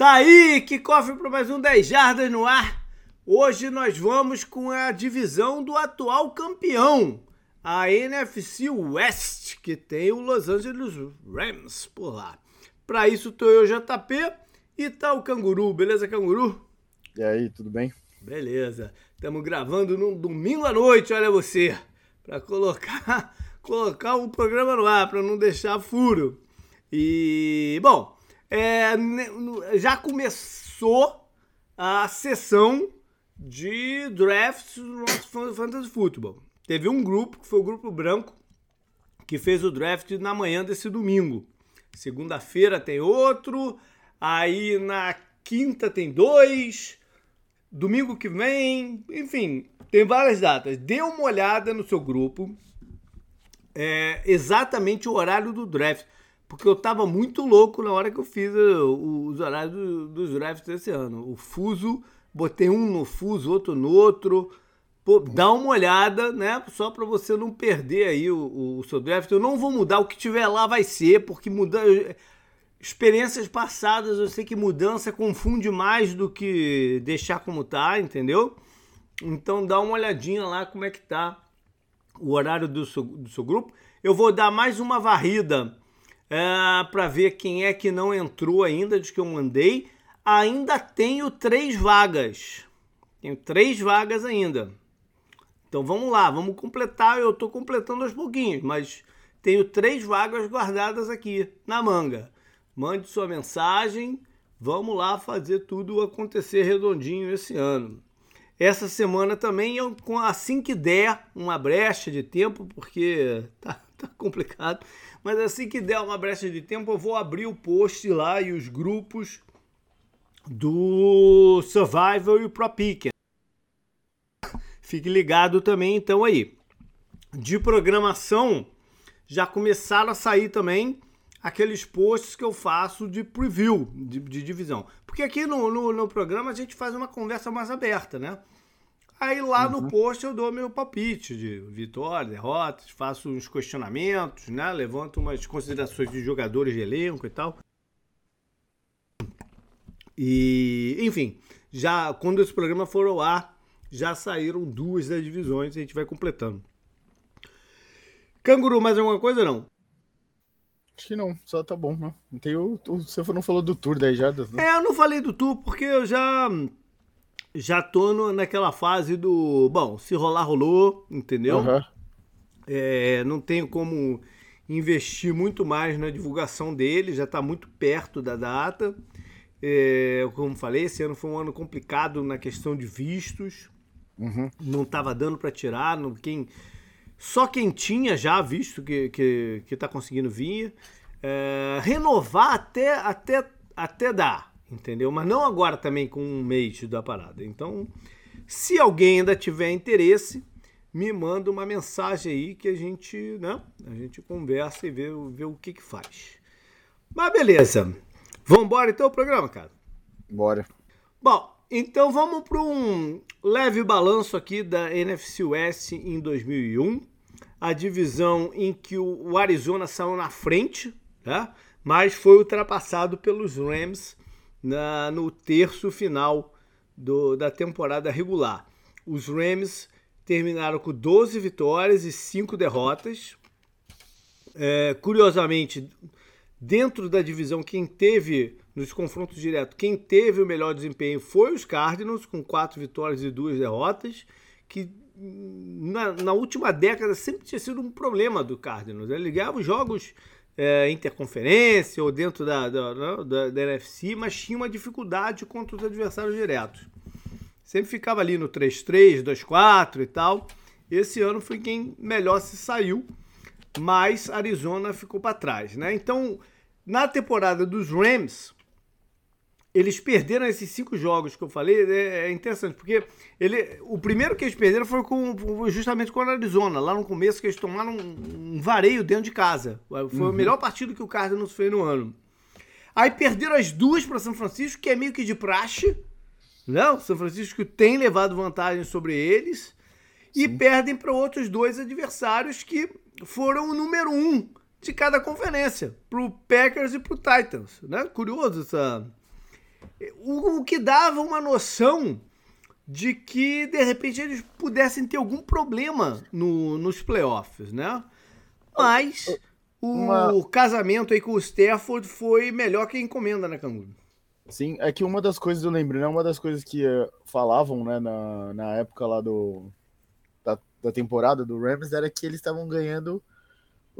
Tá aí, que cofre para mais um 10 Jardas no ar. Hoje nós vamos com a divisão do atual campeão, a NFC West, que tem o Los Angeles Rams por lá. Para isso tô eu, JP, e tá o Canguru, beleza, Canguru? E aí, tudo bem? Beleza. Estamos gravando num domingo à noite, olha você, para colocar colocar o programa no ar, para não deixar furo. E, bom, é, já começou a sessão de drafts do nosso Fantasy Football. Teve um grupo, que foi o grupo branco, que fez o draft na manhã desse domingo. Segunda-feira tem outro, aí na quinta tem dois, domingo que vem, enfim, tem várias datas. Dê uma olhada no seu grupo, é, exatamente o horário do draft. Porque eu tava muito louco na hora que eu fiz os horários dos drafts desse ano. O fuso, botei um no fuso, outro no outro. Pô, dá uma olhada, né? Só para você não perder aí o, o, seu draft. Eu não vou mudar, o que tiver lá vai ser, porque muda... experiências passadas eu sei que mudança confunde mais do que deixar como tá, entendeu? Então dá uma olhadinha lá como é que tá o horário do seu, do seu grupo. Eu vou dar mais uma varrida é, para ver quem é que não entrou ainda, de que eu mandei. Ainda tenho três vagas. Tenho três vagas ainda. Então vamos lá, vamos completar. Eu estou completando aos pouquinhos, mas tenho três vagas guardadas aqui na manga. Mande sua mensagem. Vamos lá fazer tudo acontecer redondinho esse ano. Essa semana também, eu, assim que der uma brecha de tempo, porque tá, tá complicado, mas assim que der uma brecha de tempo, eu vou abrir o post lá e os grupos do Survival e o Pro. Fique ligado também então aí. De programação, já começaram a sair também aqueles posts que eu faço de preview, de, de divisão. Porque aqui no, no, no, programa a gente faz uma conversa mais aberta, né? Aí lá uhum. no post eu dou meu palpite de vitória, derrotas, faço uns questionamentos, né? Levanto umas considerações de jogadores de elenco e tal. E, enfim, já quando esse programa for ao ar, já saíram duas das divisões e a gente vai completando. Canguru, mais alguma coisa não? Acho que não, só tá bom, né? Não tem o, o, você não falou do tour daí já? Né? É, eu não falei do tour porque eu já já tô no, naquela fase do. Bom, se rolar, rolou, entendeu? Uhum. É, não tenho como investir muito mais na divulgação dele, já está muito perto da data. É, como falei, esse ano foi um ano complicado na questão de vistos. Uhum. Não estava dando para tirar. Não, quem, só quem tinha já visto que está que, que tá conseguindo vir. É, renovar até, até, até dar entendeu? Mas não agora também com um mês da parada. Então, se alguém ainda tiver interesse, me manda uma mensagem aí que a gente, né? A gente conversa e vê, vê o que que faz. Mas beleza. Vamos embora então o programa, cara? Bora. Bom, então vamos para um leve balanço aqui da NFC West em 2001. A divisão em que o Arizona saiu na frente, né? mas foi ultrapassado pelos Rams na, no terço final do, da temporada regular. Os Rams terminaram com 12 vitórias e 5 derrotas. É, curiosamente, dentro da divisão, quem teve, nos confrontos diretos, quem teve o melhor desempenho foi os Cardinals, com 4 vitórias e 2 derrotas, que na, na, última década sempre tinha sido um problema do Cardinals. Ele ganhava os jogos é, interconferência ou dentro da, da, da, da NFC, mas tinha uma dificuldade contra os adversários diretos. Sempre ficava ali no 3-3, 2-4 e tal. Esse ano foi quem melhor se saiu, mas Arizona ficou para trás, né? Então, na temporada dos Rams, eles perderam esses cinco jogos que eu falei, é, é, interessante, porque ele, o primeiro que eles perderam foi com, justamente com o Arizona, lá no começo que eles tomaram um, um vareio dentro de casa. Foi uhum. o melhor partido que o Cardinals fez no ano. Aí perderam as duas para São Francisco, que é meio que de praxe. Não, né? São Francisco tem levado vantagem sobre eles. Sim. E perdem para outros dois adversários que foram o número um de cada conferência, para o Packers e para o Titans. Né? Curioso essa, o, que dava uma noção de que de repente eles pudessem ter algum problema no, nos playoffs, né? Mas uma... o casamento aí com o Stafford foi melhor que a encomenda, né, Canguru? Sim, é que uma das coisas eu lembro, né? Uma das coisas que uh, falavam, né, na, na época lá do da, da temporada do Rams era que eles estavam ganhando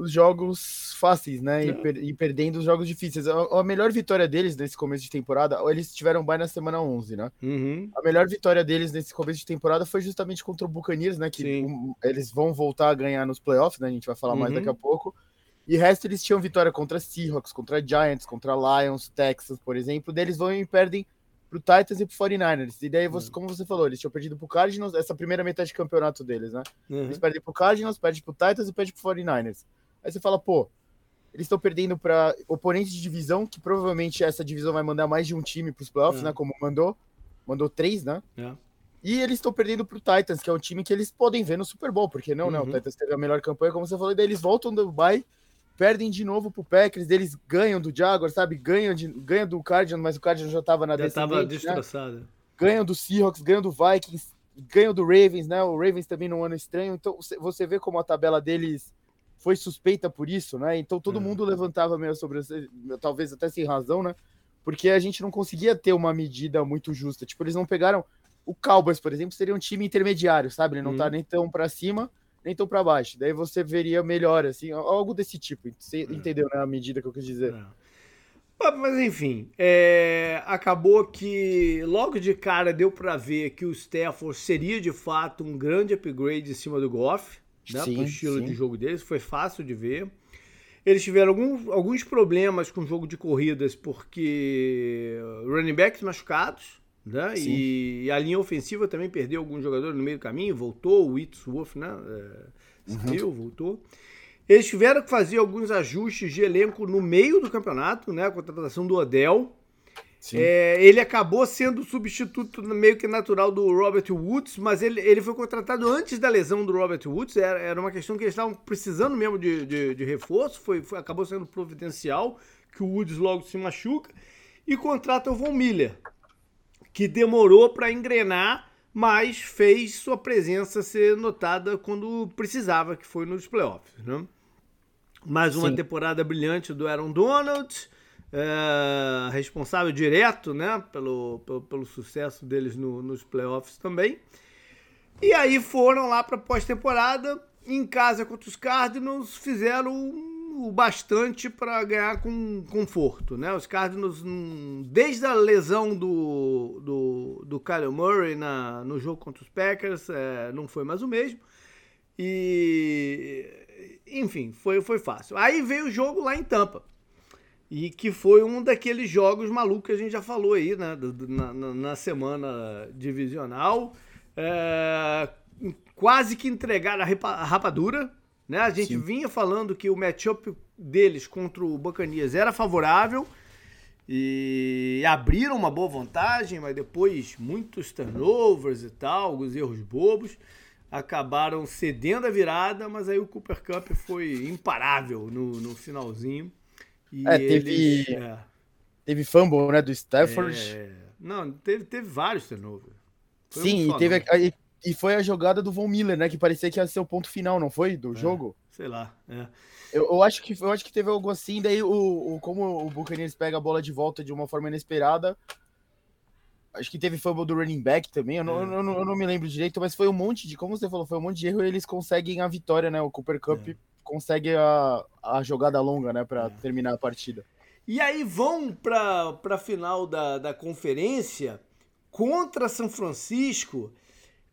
os jogos fáceis, né? E, per e, perdendo os jogos difíceis. A, a, melhor vitória deles nesse começo de temporada, eles tiveram bye na semana 11, né? Uhum. A melhor vitória deles nesse começo de temporada foi justamente contra o Buccaneers, né? Que um, eles vão voltar a ganhar nos playoffs, né? A gente vai falar uhum. mais daqui a pouco. E o resto eles tinham vitória contra Seahawks, contra Giants, contra Lions, Texas, por exemplo. Deles vão e perdem pro Titans e pro 49ers. E daí, você, uhum. como você falou, eles tinham perdido pro Cardinals, essa primeira metade de campeonato deles, né? Uhum. Eles perdem pro Cardinals, perdem pro Titans e perdem pro 49ers. Aí você fala, pô, eles estão perdendo para oponentes de divisão, que provavelmente essa divisão vai mandar mais de um time para os playoffs, é. né? Como mandou. Mandou três, né? É. E eles estão perdendo para o Titans, que é um time que eles podem ver no Super Bowl, porque não, uhum. né? O uhum. Titans teve a melhor campanha, como você falou, e daí eles voltam do bye, perdem de novo pro Packers, eles ganham do Jaguars, sabe? Ganham, de, ganham do Cardinals, mas o Cardinals já estava na Já estava destroçado. Né? Ganham do Seahawks, ganham do Vikings, ganham do Ravens, né? O Ravens também num ano estranho. Então você vê como a tabela deles foi suspeita por isso, né? Então todo é. mundo levantava meio sobre talvez até sem razão, né? Porque a gente não conseguia ter uma medida muito justa. Tipo, eles não pegaram o Cowboys, por exemplo, seria um time intermediário, sabe? Ele não tá uhum. nem tão para cima, nem tão para baixo. Daí você veria melhor assim, algo desse tipo. Você é. entendeu, né, a medida que eu quis dizer? É. Mas enfim, é... acabou que logo de cara deu para ver que o Stafford seria de fato um grande upgrade em cima do Goff né, sim, pro estilo sim. de jogo deles, foi fácil de ver. Eles tiveram alguns, alguns problemas com o jogo de corridas, porque running backs machucados, né? E, e, a linha ofensiva também perdeu alguns jogadores no meio do caminho, voltou, o Wolf, né? É, saiu, uhum. voltou. Eles tiveram que fazer alguns ajustes de elenco no meio do campeonato, né? A contratação do Odell, é, ele acabou sendo substituto meio que natural do Robert Woods, mas ele, ele foi contratado antes da lesão do Robert Woods. Era, era uma questão que eles estavam precisando mesmo de, de, de reforço. Foi, foi, acabou sendo providencial que o Woods logo se machuca. E contrata o Von Miller, que demorou para engrenar, mas fez sua presença ser notada quando precisava, que foi nos playoffs. Né? Mais uma Sim. temporada brilhante do Aaron Donald é, responsável direto né, pelo, pelo, pelo sucesso deles no, nos playoffs também. E aí foram lá para pós-temporada, em casa contra os Cardinals, fizeram o bastante para ganhar com conforto. Né? Os Cardinals, desde a lesão do, do, do Kyle Murray na, no jogo contra os Packers, é, não foi mais o mesmo. E, enfim, foi, foi fácil. Aí veio o jogo lá em Tampa. E que foi um daqueles jogos malucos que a gente já falou aí, né? Na, na, na semana divisional. É, quase que entregaram a rapadura. Né? A gente Sim. vinha falando que o matchup deles contra o Bacanias era favorável e abriram uma boa vantagem, mas depois muitos turnovers e tal, alguns erros bobos, acabaram cedendo a virada, mas aí o Cooper Cup foi imparável no, no finalzinho. E é, teve, é. teve fumble, né, do Stafford. É, não, teve, teve vários turnovers. Sim, um e, teve a, e, e, foi a jogada do Von Miller, né, que parecia que ia ser o ponto final, não foi, do é, jogo? Sei lá, é. Eu, eu, acho que, eu acho que teve algo assim, daí o, o, como o Buccaneers pega a bola de volta de uma forma inesperada, Acho que teve fumble do running back também. Eu não, é. eu, não, eu não, me lembro direito, mas foi um monte de. Como você falou, foi um monte de erro e eles conseguem a vitória, né? O Cooper Cup é consegue a, a jogada longa, né, para é. terminar a partida. E aí vão para a final da, da conferência contra São Francisco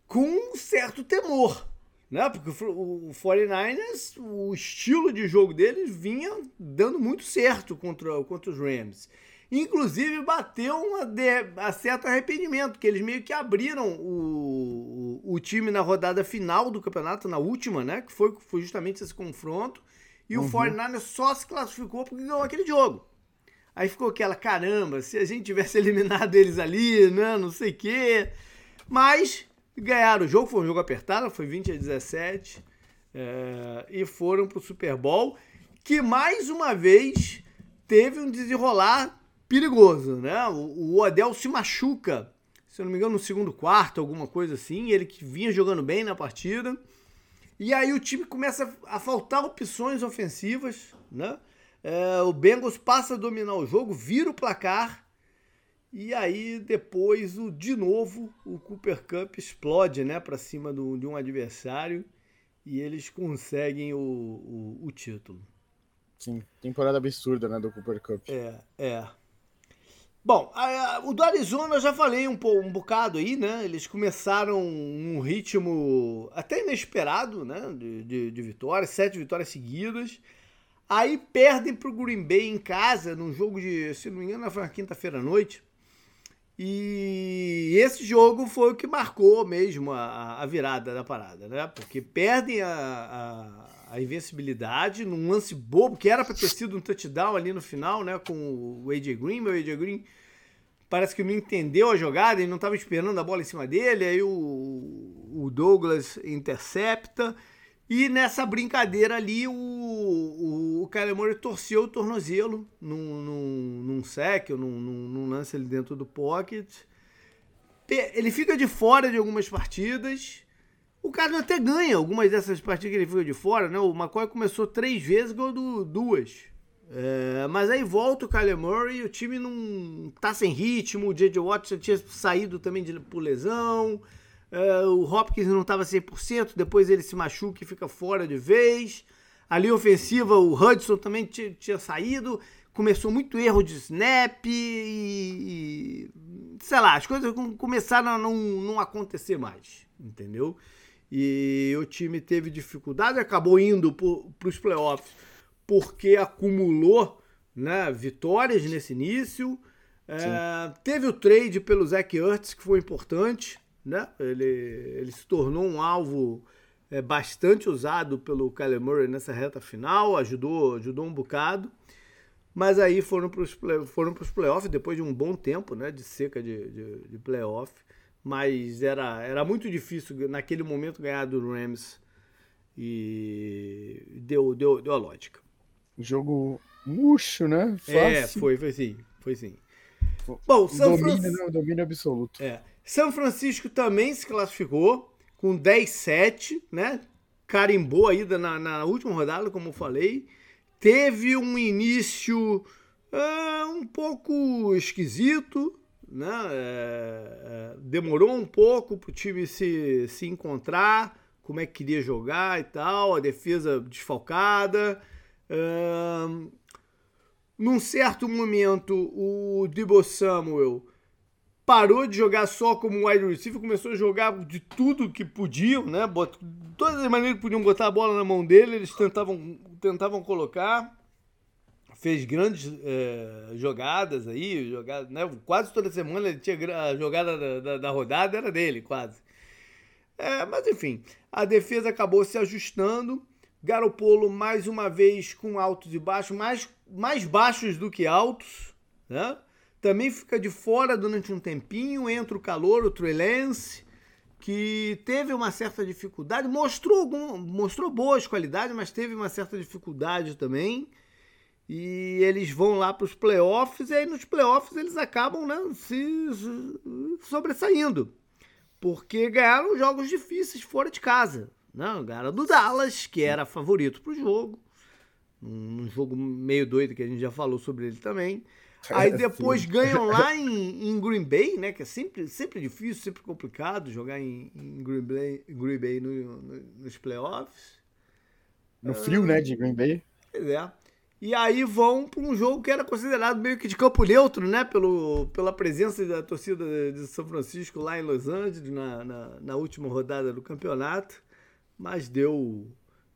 com um certo temor, né? Porque o, o 49ers, o estilo de jogo deles vinha dando muito certo contra, contra os Rams. Inclusive bateu uma de, a certo arrependimento, que eles meio que abriram o, o, o, time na rodada final do campeonato, na última, né? Que foi, foi justamente esse confronto. E uhum. o 49 só se classificou porque ganhou aquele jogo. Aí ficou aquela, caramba, se a gente tivesse eliminado eles ali, né? Não sei o quê. Mas ganharam o jogo, foi um jogo apertado, foi 20 a 17. É, e foram pro Super Bowl, que mais uma vez teve um desenrolar perigoso, né? O, o Odell se machuca, se eu não me engano, no segundo quarto, alguma coisa assim. Ele que vinha jogando bem na partida. E aí o time começa a faltar opções ofensivas, né? É, o Bengals passa a dominar o jogo, vira o placar. E aí depois, o, de novo, o Cooper Cup explode né, para cima do, de um adversário e eles conseguem o, o, o, título. Sim, temporada absurda né, do Cooper Cup. É, é. Bom, a, a, o do Arizona eu já falei um, um bocado aí, né? Eles começaram um ritmo até inesperado, né? De, de, de vitórias, sete vitórias seguidas. Aí perdem para o Green Bay em casa, num jogo de, se não me engano, foi na quinta-feira à noite. E esse jogo foi o que marcou mesmo a, a virada da parada, né? Porque perdem a, a, invencibilidade num lance bobo, que era para ter sido um touchdown ali no final, né? Com o AJ Green. Meu AJ Green parece que não entendeu a jogada e não estava esperando a bola em cima dele. Aí o, o Douglas intercepta. E nessa brincadeira ali, o, o, o Kyler Murray torceu o tornozelo num, num, num sec, num, num, num lance ali dentro do pocket. Ele fica de fora de algumas partidas. O cara até ganha algumas dessas partidas que ele fica de fora, né? O McCoy começou três vezes, ganhou duas. É, mas aí volta o Kyler Murray, o time não tá sem ritmo, o J.J. Watt já tinha saído também de, por lesão. Uh, o Hopkins não estava 100%, depois ele se machuca e fica fora de vez. A linha ofensiva, o Hudson também tinha saído. Começou muito erro de snap e, e sei lá, as coisas começaram a não, não acontecer mais, entendeu? E o time teve dificuldade, acabou indo para os playoffs porque acumulou né, vitórias nesse início. É, teve o trade pelo Zach Ertz, que foi importante né? Ele, ele se tornou um alvo é, bastante usado pelo Kyler Murray nessa reta final, ajudou, ajudou um bocado. Mas aí foram para os play, foram playoffs depois de um bom tempo né, de seca de, de, de playoff. Mas era, era muito difícil naquele momento ganhar do Rams e deu, deu, deu a lógica. Jogo murcho, né? Fácil. É, foi, foi sim. Foi sim. Bom, São domínio, Francisco... não, domínio absoluto. É. São Francisco também se classificou com 10-7, né? Carimbou ainda na, na, última rodada, como eu falei. Teve um início uh, um pouco esquisito, né? É, é, demorou um pouco para o time se, se encontrar, como é que queria jogar e tal, a defesa desfalcada. Uh, num certo momento, o Debo Samuel parou de jogar só como wide receiver, começou a jogar de tudo que podiam, né? todas as maneiras que podiam botar a bola na mão dele, eles tentavam, tentavam colocar. Fez grandes é, jogadas aí, jogada, né? quase toda semana ele tinha a jogada da, da, da rodada, era dele, quase. É, mas enfim, a defesa acabou se ajustando. Garopolo mais uma vez com altos e baixos, mais, mais baixos do que altos, né? também fica de fora durante um tempinho, entra o calor, o Trey Lance, que teve uma certa dificuldade, mostrou, algum, mostrou boas qualidades, mas teve uma certa dificuldade também. E eles vão lá para os playoffs, e aí nos playoffs eles acabam né, se sobressaindo. Porque ganharam jogos difíceis fora de casa. Né? Ganharam do Dallas, que era favorito para o jogo. Um jogo meio doido que a gente já falou sobre ele também. Aí depois ganham lá em, em, Green Bay, né? Que é sempre, sempre difícil, sempre complicado jogar em, em Green Bay, Green Bay no, no, nos playoffs. No frio, né, de Green Bay. Pois é. E aí vão para um jogo que era considerado meio que de campo neutro, né? Pelo, pela presença da torcida de São Francisco lá em Los Angeles, na, na, na última rodada do campeonato. Mas deu,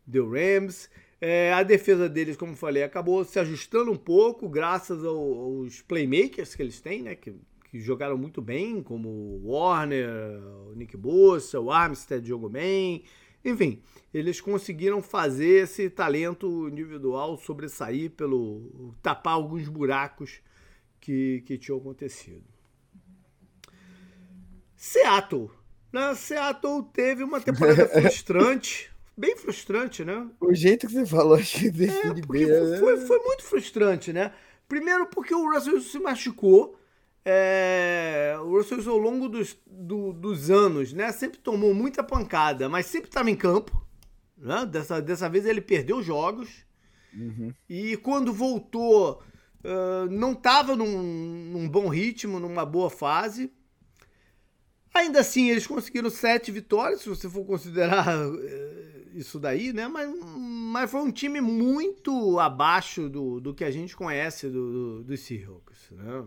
deu Rams. É, a defesa deles, como falei, acabou se ajustando um pouco, graças ao, aos playmakers que eles têm, né? Que, que jogaram muito bem, como o Warner, o Nick Bossa, o Armstead jogou bem. Enfim, eles conseguiram fazer esse talento individual sobressair pelo tapar alguns buracos que, que tinham acontecido. Seattle. Né? Seattle teve uma temporada frustrante bem frustrante, né? O jeito que você falou, acho que define é, bem. Foi, né? foi, foi, muito frustrante, né? Primeiro porque o Russell se machucou. É, o Russell Wilson ao longo dos, do, dos anos, né? Sempre tomou muita pancada, mas sempre estava em campo. Né? Dessa, dessa vez ele perdeu jogos. Uhum. E quando voltou, uh, não estava num, num bom ritmo, numa boa fase. Ainda assim, eles conseguiram sete vitórias, se você for considerar uh, isso daí, né? Mas, mas foi um time muito abaixo do, do que a gente conhece do, do, dos Seahawks. Né?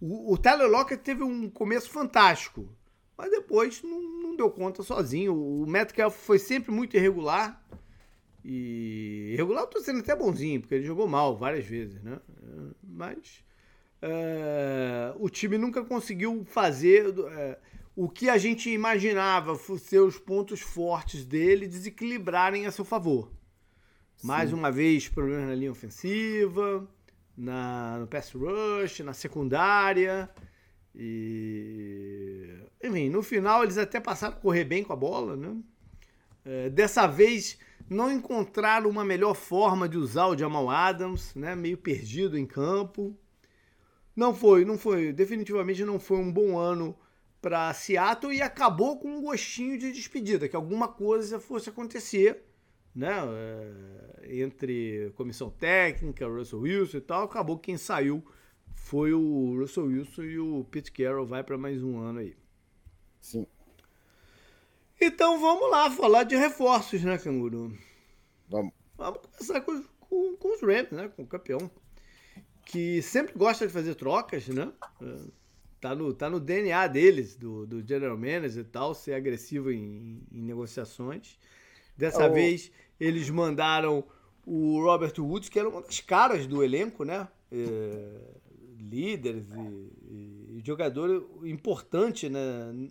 O, o Tyler Lockett teve um começo fantástico, mas depois não, não deu conta sozinho. O Metcalf foi sempre muito irregular. E irregular eu tô sendo até bonzinho, porque ele jogou mal várias vezes, né? Mas uh, o time nunca conseguiu fazer uh, o que a gente imaginava ser os pontos fortes dele desequilibrarem a seu favor. Sim. Mais uma vez, problemas na linha ofensiva, na, no pass rush, na secundária. E. Enfim, no final eles até passaram a correr bem com a bola, né? É, dessa vez não encontraram uma melhor forma de usar o Jamal Adams, né? Meio perdido em campo. Não foi, não foi, definitivamente não foi um bom ano para Seattle e acabou com um gostinho de despedida, que alguma coisa fosse acontecer, né? É, entre comissão técnica, Russell Wilson e tal, acabou que quem saiu foi o Russell Wilson e o Pete Carroll vai para mais um ano aí. Sim. Então vamos lá falar de reforços, né, Canguru? Vamos. Vamos começar com, com, com os Rams, né? Com o campeão. Que sempre gosta de fazer trocas, né? É, tá no, tá no DNA deles, do, do General Manager e tal, ser agressivo em, em negociações. Dessa oh. vez, eles mandaram o Robert Woods, que era uma das caras do elenco, né? É, líderes e, e, e, jogador importante, né?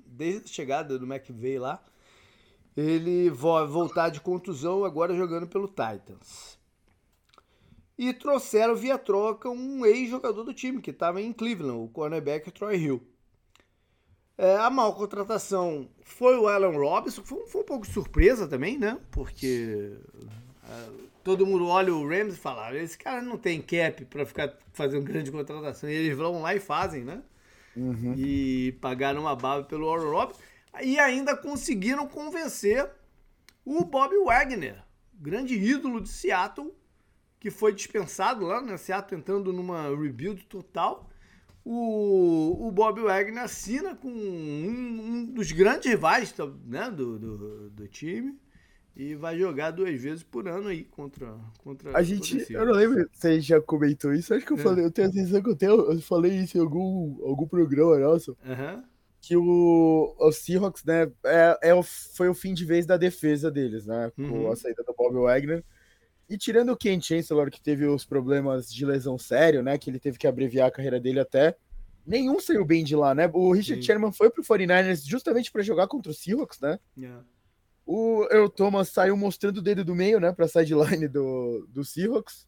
Desde a chegada do McVeigh lá. Ele vai voltar de contusão agora jogando pelo Titans. E trouxeram via troca um ex-jogador do time que estava em Cleveland, o cornerback Troy Hill. É, a mal contratação foi o Alan Robinson, foi, foi um pouco surpresa também, né? Porque é, todo mundo olha o Rams e fala: ah, esse cara não tem cap para ficar fazendo grande contratação. E eles vão lá e fazem, né? Uhum. E pagaram uma baba pelo Alan Robinson. E ainda conseguiram convencer o Bob Wagner, grande ídolo de Seattle, que foi dispensado lá, né? Seattle entrando numa rebuild total o, o Bob Wagner assina com um, um dos grandes rivais né, do, do, do, time e vai jogar duas vezes por ano aí contra contra a gente eu não lembro se a gente já comentou isso acho que eu é. falei eu tenho a sensação que eu, tenho, eu falei isso em algum algum programa nosso uhum. que o, o Seahawks né é, é, foi o fim de vez da defesa deles né com uhum. a saída do Bob Wagner e tirando o Ken Chancellor, que teve os problemas de lesão sério, né? Que ele teve que abreviar a carreira dele até. Nenhum saiu bem de lá, né? O Richard Sim. Sherman foi pro 49ers justamente para jogar contra o Seahawks, né? Yeah. O Earl Thomas saiu mostrando o dedo do meio, né? Pra sideline do, do Seahawks.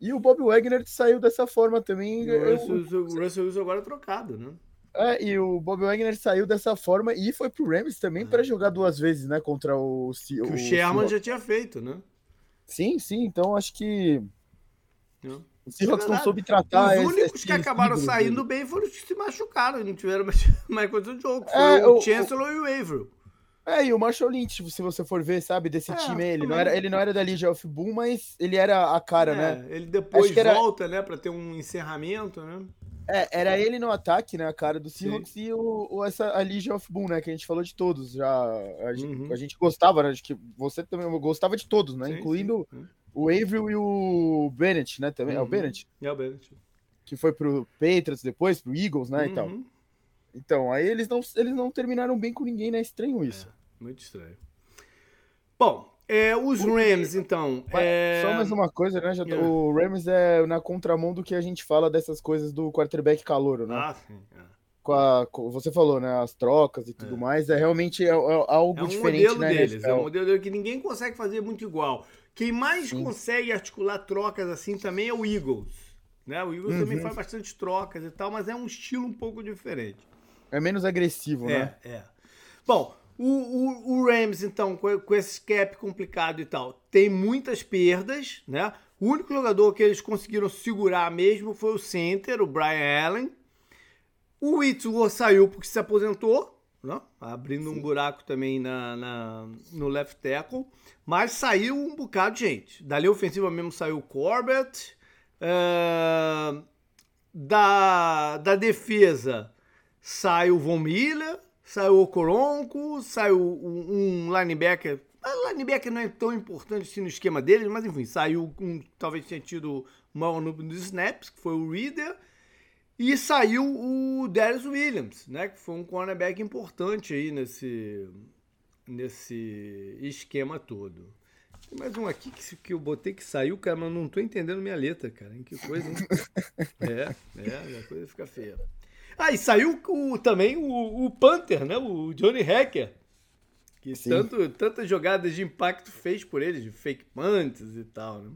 E o Bob Wagner saiu dessa forma também. O Russell, o Russell Wilson agora é trocado, né? É, e o Bob Wagner saiu dessa forma e foi pro Rams também é. para jogar duas vezes, né? Contra o, que o, o Sherman já tinha feito, né? Sim, sim, então acho que. Não. O Seahawks não soube tratar. Os únicos esse, que acabaram saindo bem foram os que se machucaram, não tiveram mais, mais coisa de jogo. Foi é, o, o Chancellor o... e o Averill. É, e o Marshall Lynch, se você for ver, sabe, desse é, time, ele não, era, ele não era da Legion of Boom, mas ele era a cara, é, né? Ele depois volta, né, pra ter um encerramento, né? É, era ele no ataque, né, a cara do Seahawks Sim. e o, o, essa, a Legion of Boom, né, que a gente falou de todos já. A, gente, uhum. a gente gostava, né, acho que você também gostava de todos, né, sim, incluindo sim. O Avril e o Bennett, né? Também. Uhum. É o uhum. Bennett? É o Bennett. Que foi pro Patriots depois, pro Eagles, né? Uhum. E tal. Então, aí eles não, eles não terminaram bem com ninguém, né? Estranho isso. É, muito estranho. Bom, é, os Rams, então. É... Só mais uma coisa, né? Já, yeah. O Rams é na contramão do que a gente fala dessas coisas do quarterback calouro, né? Ah, sim. É. Com a, com, você falou, né? As trocas e tudo é. mais. É realmente é, é algo é um diferente, modelo né? Deles, é um modelo deles que ninguém consegue fazer muito igual. Quem mais Sim. consegue articular trocas assim também é o Eagles. Né? O Eagles uhum. também faz bastante trocas e tal, mas é um estilo um pouco diferente. É menos agressivo, é, né? É. Bom, o, o, o, Rams, então, com, com esse cap complicado e tal, tem muitas perdas, né? O único jogador que eles conseguiram segurar mesmo foi o center, o Brian Allen. O Itsuo saiu porque se aposentou, né? abrindo Sim. um buraco também na, na, no left tackle. Mas saiu um bocado de gente. Da linha ofensiva mesmo saiu o Corbett. Uh, da, da defesa sai o Von Miller, sai o Coronco, sai um, linebacker. O linebacker não é tão importante assim no esquema deles, mas enfim, saiu um, talvez tenha tido o maior número de snaps, que foi o Reader. E saiu o Darius Williams, né? Que foi um cornerback importante aí nesse, nesse esquema todo. Tem mais um aqui que, que eu botei que saiu, cara, mas não tô entendendo minha letra, cara. Que coisa, hein? é, é, a coisa fica feia. Ah, e saiu o, também o, o Panther, né? O Johnny Hacker. Que tanto, tantas jogadas de impacto fez por ele, de fake punts e tal, né?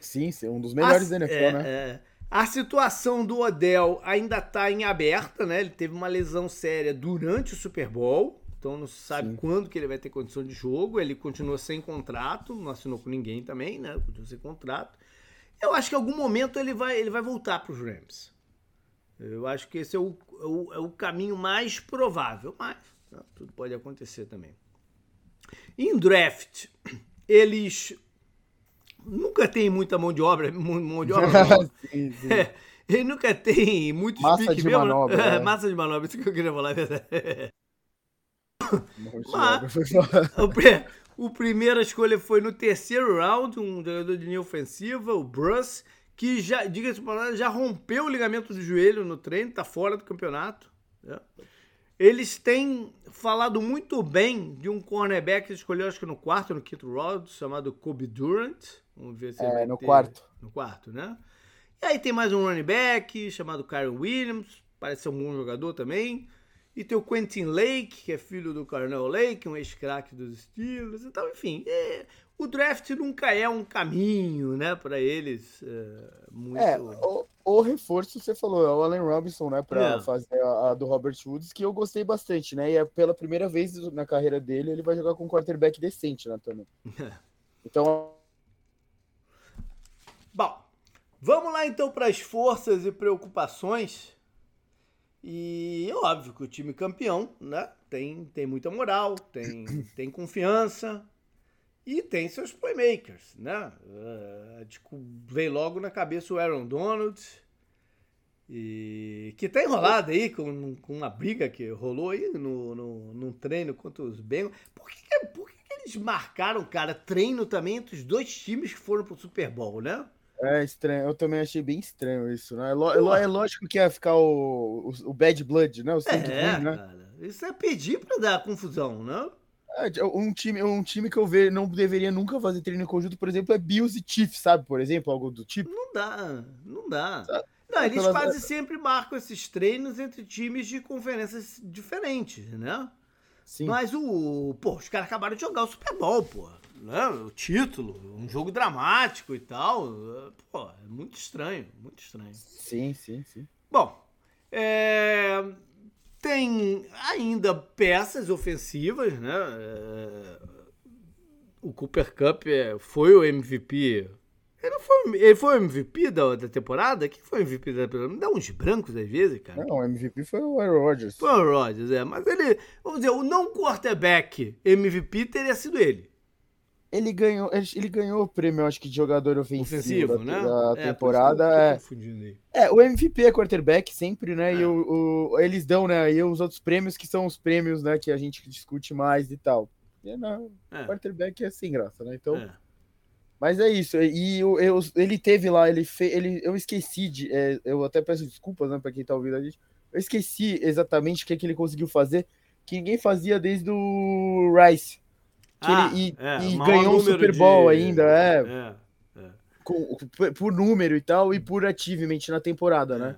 Sim, sim, um dos melhores a, da NFL, é, né? É. A situação do Odell ainda está em aberta, né? Ele teve uma lesão séria durante o Super Bowl, então não se sabe Sim. quando que ele vai ter condição de jogo. Ele continua sem contrato, não assinou com ninguém também, né? Continua sem contrato. Eu acho que em algum momento ele vai, ele vai voltar para os Rams. Eu acho que esse é o, é o, é o caminho mais provável, mas né? tudo pode acontecer também. Em draft, eles nunca tem muita mão de obra, mão de obra. sim, sim. É, ele nunca tem muito Massa de mesmo, né? manobra. É. Massa de manobra, isso que eu queria falar. É Mas, o, o primeiro escolha foi no terceiro round, um jogador de linha ofensiva, o Bruce, que já, diga-se já rompeu o ligamento do joelho no treino, tá fora do campeonato. Né? Eles têm falado muito bem de um cornerback que escolheu, acho que no quarto, no quinto round, chamado Kobe Durant. Vamos ver se é, no ter... quarto. No quarto, né? E aí tem mais um running back chamado Kyron Williams, parece ser um bom jogador também. E tem o Quentin Lake, que é filho do Carnell Lake, um ex-craque dos Steelers. Então, enfim, é, o draft nunca é um caminho, né, para eles. É, muito... é o, o, reforço você falou, é o Allen Robinson, né, para é. fazer a, a, do Robert Woods, que eu gostei bastante, né, e é pela primeira vez na carreira dele ele vai jogar com um quarterback decente, né, também. Então, Bom, vamos lá então para as forças e preocupações. E é óbvio que o time campeão, né? Tem, tem muita moral, tem, tem confiança e tem seus playmakers, né? Uh, veio logo na cabeça o Aaron Donald, e que tá enrolado aí com, com uma briga que rolou aí no, no, no treino contra os Bengals. Por que, por que eles marcaram, cara, treino também entre os dois times que foram pro Super Bowl, né? É estranho, eu também achei bem estranho isso, né? É, é lógico que ia ficar o, o, o bad blood, né? O sangue é, ruim, né? Cara, isso é pedir pra dar confusão, não? É, um time, um time que eu vejo não deveria nunca fazer treino em conjunto, por exemplo, é Bills e Chiefs, sabe? Por exemplo, algo do tipo. Não dá, não dá. Sabe? Não, eles quase sempre marcam esses treinos entre times de conferências diferentes, né? Sim. Mas o. Pô, os caras acabaram de jogar o Super Bowl, pô né, o título, um jogo dramático e tal. Pô, é muito estranho, muito estranho. Sim, sim, sim. Bom, é, tem ainda peças ofensivas, né? É, o Cooper Cup é, foi o MVP. Ele foi, ele foi o MVP da, da temporada? Quem foi o MVP da temporada? Me dá uns brancos às vezes, cara. Não, o MVP foi o Aaron Rodgers. Foi o Rodgers, é. Mas ele, vamos dizer, o não quarterback MVP teria sido ele. Ele ganhou, ele ganhou o prêmio, acho que, de jogador ofensivo, ofensivo da, né? da é, temporada. É, é, o MVP é quarterback sempre, né? É. E o, o, eles dão, né? E os outros prêmios que são os prêmios, né? Que a gente discute mais e tal. E não, é. quarterback é sem graça, né? Então. É. Mas é isso. E eu, eu, ele teve lá, ele fez. Ele, eu esqueci de. É, eu até peço desculpas, né, pra quem tá ouvindo a gente. Eu esqueci exatamente o que, é que ele conseguiu fazer, que ninguém fazia desde o Rice que ah, ele, e, é, e ganhou um Super Bowl de... ainda, é. é, é. Com, por número e tal, e por achievement na temporada, né?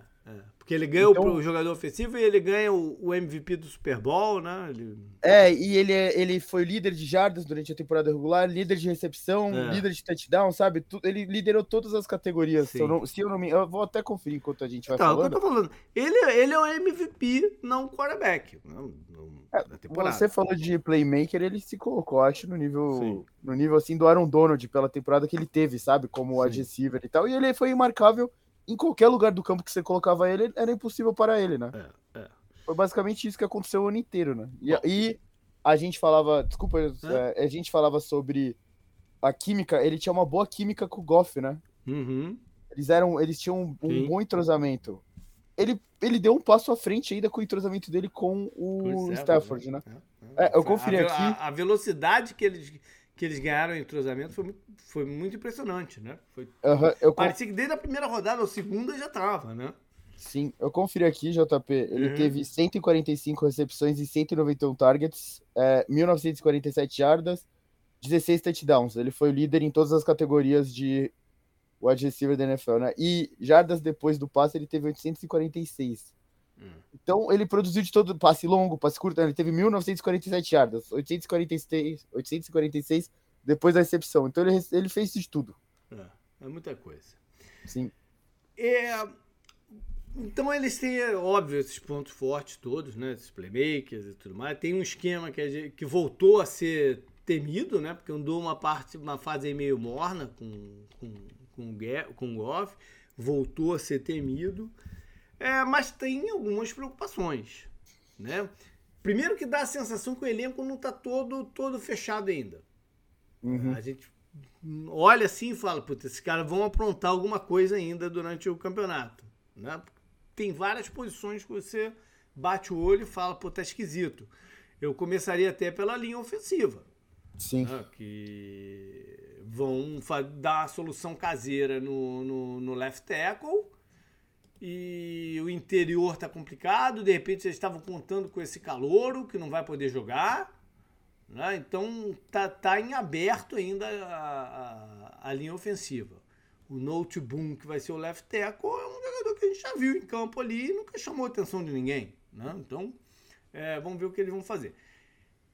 É, é. Porque ele ganha então, o jogador ofensivo e ele ganha o, o MVP do Super Bowl, né? Ele... É, e ele, ele foi líder de jardas durante a temporada regular, líder de recepção, líder de touchdown, sabe? Ele liderou todas as categorias. Se eu, não, se eu não me. Eu vou até conferir enquanto a gente vai então, falando. Eu tô falando. Ele, ele é o MVP, não o quarterback. Não, não temporada. Você falou de playmaker, ele se colocou, acho, no nível, no nível assim do Aaron Donald pela temporada que ele teve, sabe? Como receiver e tal. E ele foi imarcável em qualquer lugar do campo que você colocava ele, era impossível para ele, né? É, é. Foi basicamente isso que aconteceu o ano inteiro, né? E, e a gente falava, desculpa, é. a gente falava sobre a química, ele tinha uma boa química com o Goff, né? Uhum. Eles eram, eles tinham um, um bom entrosamento. Ele, ele deu um passo à frente ainda com o entrosamento dele com o Stafford, né? É, é. é, eu conferi a, aqui. A, a, velocidade que eles, que eles ganharam em entrosamento foi muito, foi muito impressionante, né? Foi, uhum, eu parecia que desde a primeira rodada ou segunda já tava, né? Sim, eu conferi aqui, JP. Ele uhum. teve 145 recepções e 191 targets, é, 1947 jardas, 16 touchdowns. Ele foi o líder em todas as categorias de wide receiver da NFL, né? E jardas depois do passe ele teve 846. Hum. Então ele produziu de todo passe longo, passe curto, ele teve 1947 jardas, 846, 846 depois da recepção. Então ele, ele fez isso de tudo. É, é muita coisa. Sim. É, então eles têm, é óbvio, esses pontos fortes todos, né? Esses playmakers e tudo mais. Tem um esquema que, que voltou a ser temido, né? Porque andou uma parte, uma fase meio morna com, com, com, com o Goff, voltou a ser temido, é, mas tem algumas preocupações, né? Primeiro que dá a sensação que o elenco não está todo, todo fechado ainda. Uhum. A gente olha assim e fala, puta, esses caras vão aprontar alguma coisa ainda durante o campeonato, né? Tem várias posições que você bate o olho e fala, pô, tá esquisito. Eu começaria até pela linha ofensiva. Sim. Né? Que vão dar a solução caseira no, no, no, left tackle. E o interior tá complicado. De repente eles estavam contando com esse calouro que não vai poder jogar. Né? Então tá, tá em aberto ainda a, a, a linha ofensiva. O Note Boom, que vai ser o left tackle, é um jogador que a gente já viu em campo ali e nunca chamou a atenção de ninguém. Né? Então, é, vamos ver o que eles vão fazer.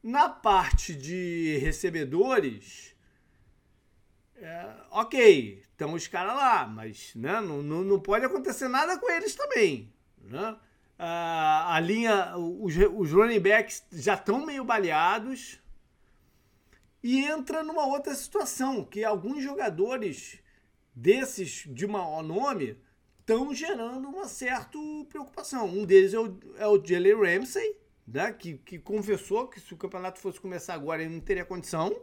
Na parte de recebedores, é, ok, estão os caras lá, mas né, não, não, não, pode acontecer nada com eles também. Né? A, a linha, os, os running backs já estão meio baleados e entra numa outra situação, que alguns jogadores desses de maior nome estão gerando uma certa preocupação. Um deles é o, é o Jalen Ramsey, né, que, que confessou que se o campeonato fosse começar agora ele não teria condição,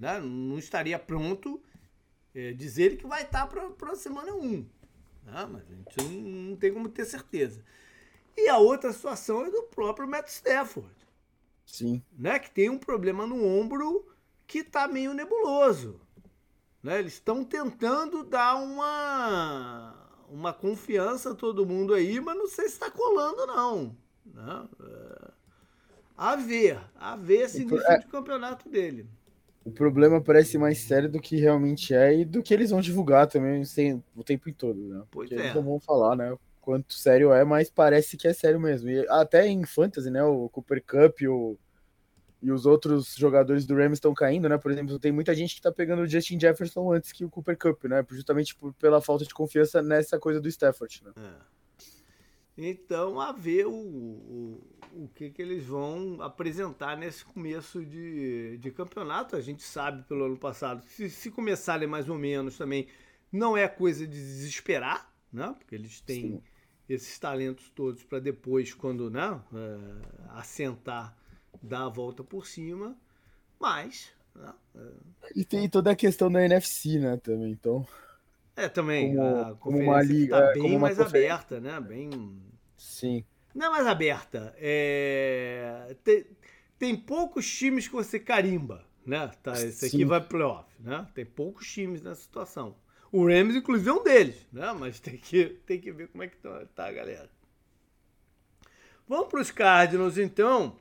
né, não estaria pronto. É, diz ele que vai estar para a semana 1. Né, mas a gente não, não, tem como ter certeza. E a outra situação é do próprio Matt Stafford. Sim. Né, que tem um problema no ombro que está meio nebuloso. Né? Eles estão tentando dar uma, uma confiança a todo mundo aí, mas não sei se está colando, não. Né? É, a ver, a ver esse início é, de campeonato dele. O problema parece mais sério do que realmente é e do que eles vão divulgar também sem, o tempo todo, né? Pois Porque é. Eles não vão falar, né? Quanto sério é, mas parece que é sério mesmo. E até em Fantasy, né? O Cooper Cup, o e os outros jogadores do Rams estão caindo, né? Por exemplo, tem muita gente que tá pegando o Justin Jefferson antes que o Cooper Cup, né? Justamente por, pela falta de confiança nessa coisa do Stafford, né? É. Então, a ver o, o, o que, que eles vão apresentar nesse começo de, de campeonato. A gente sabe pelo ano passado se, se começarem mais ou menos também, não é coisa de desesperar, né? Porque eles têm Sim. esses talentos todos para depois, quando né, é, assentar dar a volta por cima, mas. Né, é... E tem toda a questão da NFC, né, também, então. É, também. Como, a como uma liga. Tá bem mais aberta, né? Bem. Sim. Não é mais aberta. É... Tem, tem poucos times que você carimba, né? Tá, esse aqui Sim. vai playoff, né? Tem poucos times nessa situação. O Rams, inclusive, é um deles, né? Mas tem que, tem que ver como é que tá, tá galera. Vamos para os Cardinals, então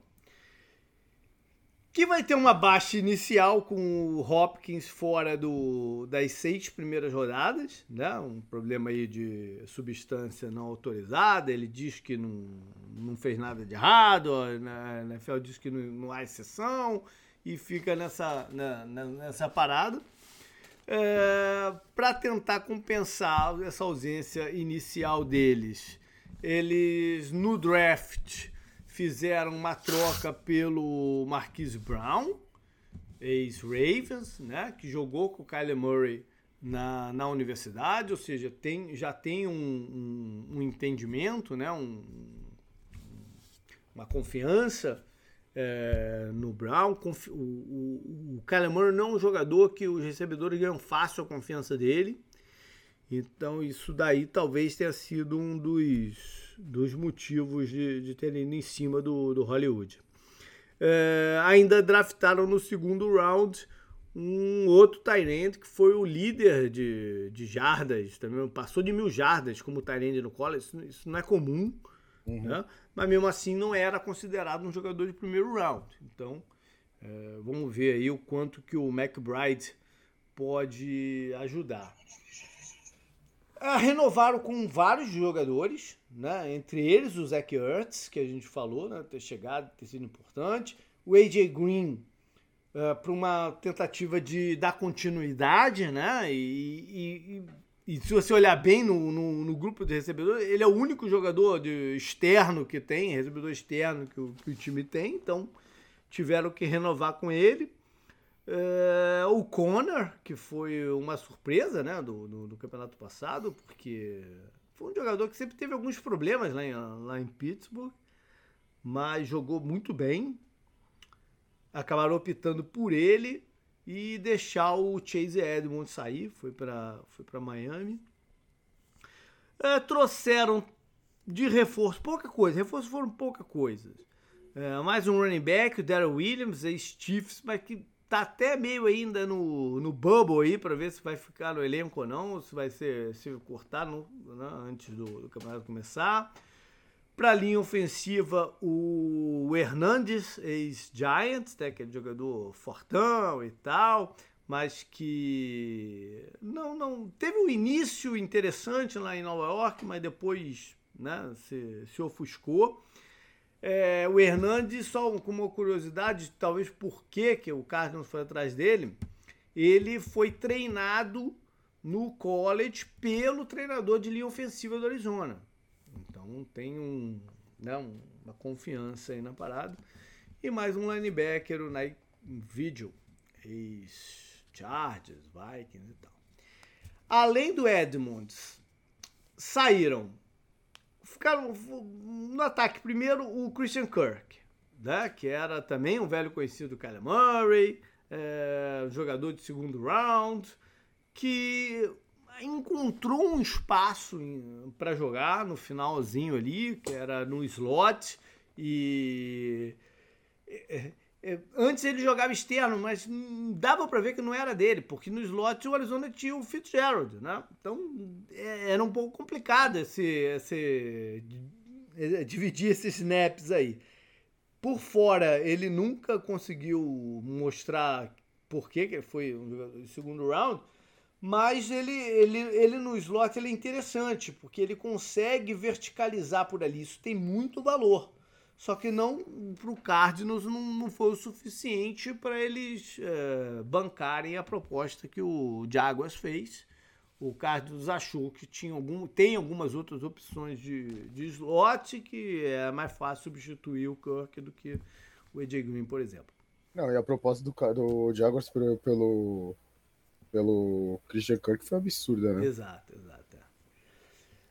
que vai ter uma baixa inicial com o Hopkins fora do, das seis primeiras rodadas, né? Um problema aí de substância não autorizada. Ele diz que não, não fez nada de errado, a NFL diz que não, não há exceção e fica nessa, na, nessa parada. É, Para tentar compensar essa ausência inicial deles, eles no draft fizeram uma troca pelo Marquise Brown, ex-Ravens, né? Que jogou com o Kyler Murray na, na universidade, ou seja, tem, já tem um, um, um entendimento, né? Um, uma confiança é, no Brown. O, o, o Kyler Murray não é um jogador que os recebedores ganham fácil a confiança dele. Então isso daí talvez tenha sido um dos, dos motivos de, de terem ido em cima do, do Hollywood. É, ainda draftaram no segundo round um outro Tyrant que foi o líder de, de jardas, também passou de mil jardas como Tyrant no college, isso, isso, não é comum, uhum. né? mas mesmo assim não era considerado um jogador de primeiro round. Então é, vamos ver aí o quanto que o McBride pode ajudar. Ah, renovaram com vários jogadores, né? entre eles o Zach Ertz, que a gente falou, né? ter chegado, ter sido importante, o AJ Green uh, para uma tentativa de dar continuidade, né? E, e, e, se você olhar bem no, no, no, grupo de recebedores, ele é o único jogador de, externo que tem, recebedor externo que o, que o time tem, então tiveram que renovar com ele. É, o Conor, que foi uma surpresa né, do, do, do, campeonato passado, porque foi um jogador que sempre teve alguns problemas lá em, lá em Pittsburgh, mas jogou muito bem. Acabaram optando por ele e deixar o Chase Edmonds sair, foi para foi Miami. É, trouxeram de reforço pouca coisa, reforços foram pouca coisa. É, mais um running back, o Daryl Williams, ex-Chiefs, mas que tá até meio ainda no, no bubble aí para ver se vai ficar no elenco ou não, ou se vai ser se cortar no, né, antes do, do, campeonato começar. Para a linha ofensiva, o Hernandes, ex-Giants, né, aquele jogador fortão e tal, mas que não, não teve um início interessante lá em Nova York, mas depois né, se, se ofuscou. É, o Hernandes, só com uma curiosidade, talvez por que, o Cardinals foi atrás dele, ele foi treinado no college pelo treinador de linha ofensiva do Arizona. Então tem um, né, uma confiança aí na parada. E mais um linebacker, o Video, ex-Chargers, Vikings e tal. Além do Edmonds, saíram ficaram no ataque primeiro o Christian Kirk, né, que era também um velho conhecido do Kyler Murray, é, jogador de segundo round, que encontrou um espaço para jogar no finalzinho ali, que era no slot e é, antes ele jogava externo, mas dava para ver que não era dele, porque no slot o Arizona tinha o Fitzgerald, né? Então é, era um pouco complicado esse, esse é, dividir esses snaps aí. Por fora, ele nunca conseguiu mostrar por que foi o segundo round, mas ele, ele, ele no slot ele é interessante, porque ele consegue verticalizar por ali. Isso tem muito valor. Só que não para o Cardinals não, não foi o suficiente para eles é, bancarem a proposta que o Jaguars fez. O Cardinals achou que tinha algum, tem algumas outras opções de, de slot que é mais fácil substituir o Kirk do que o AJ Green, por exemplo. Não, e a proposta do, do Jaguars pelo, pelo, Christian Kirk foi absurda, né? Exato, exato. É.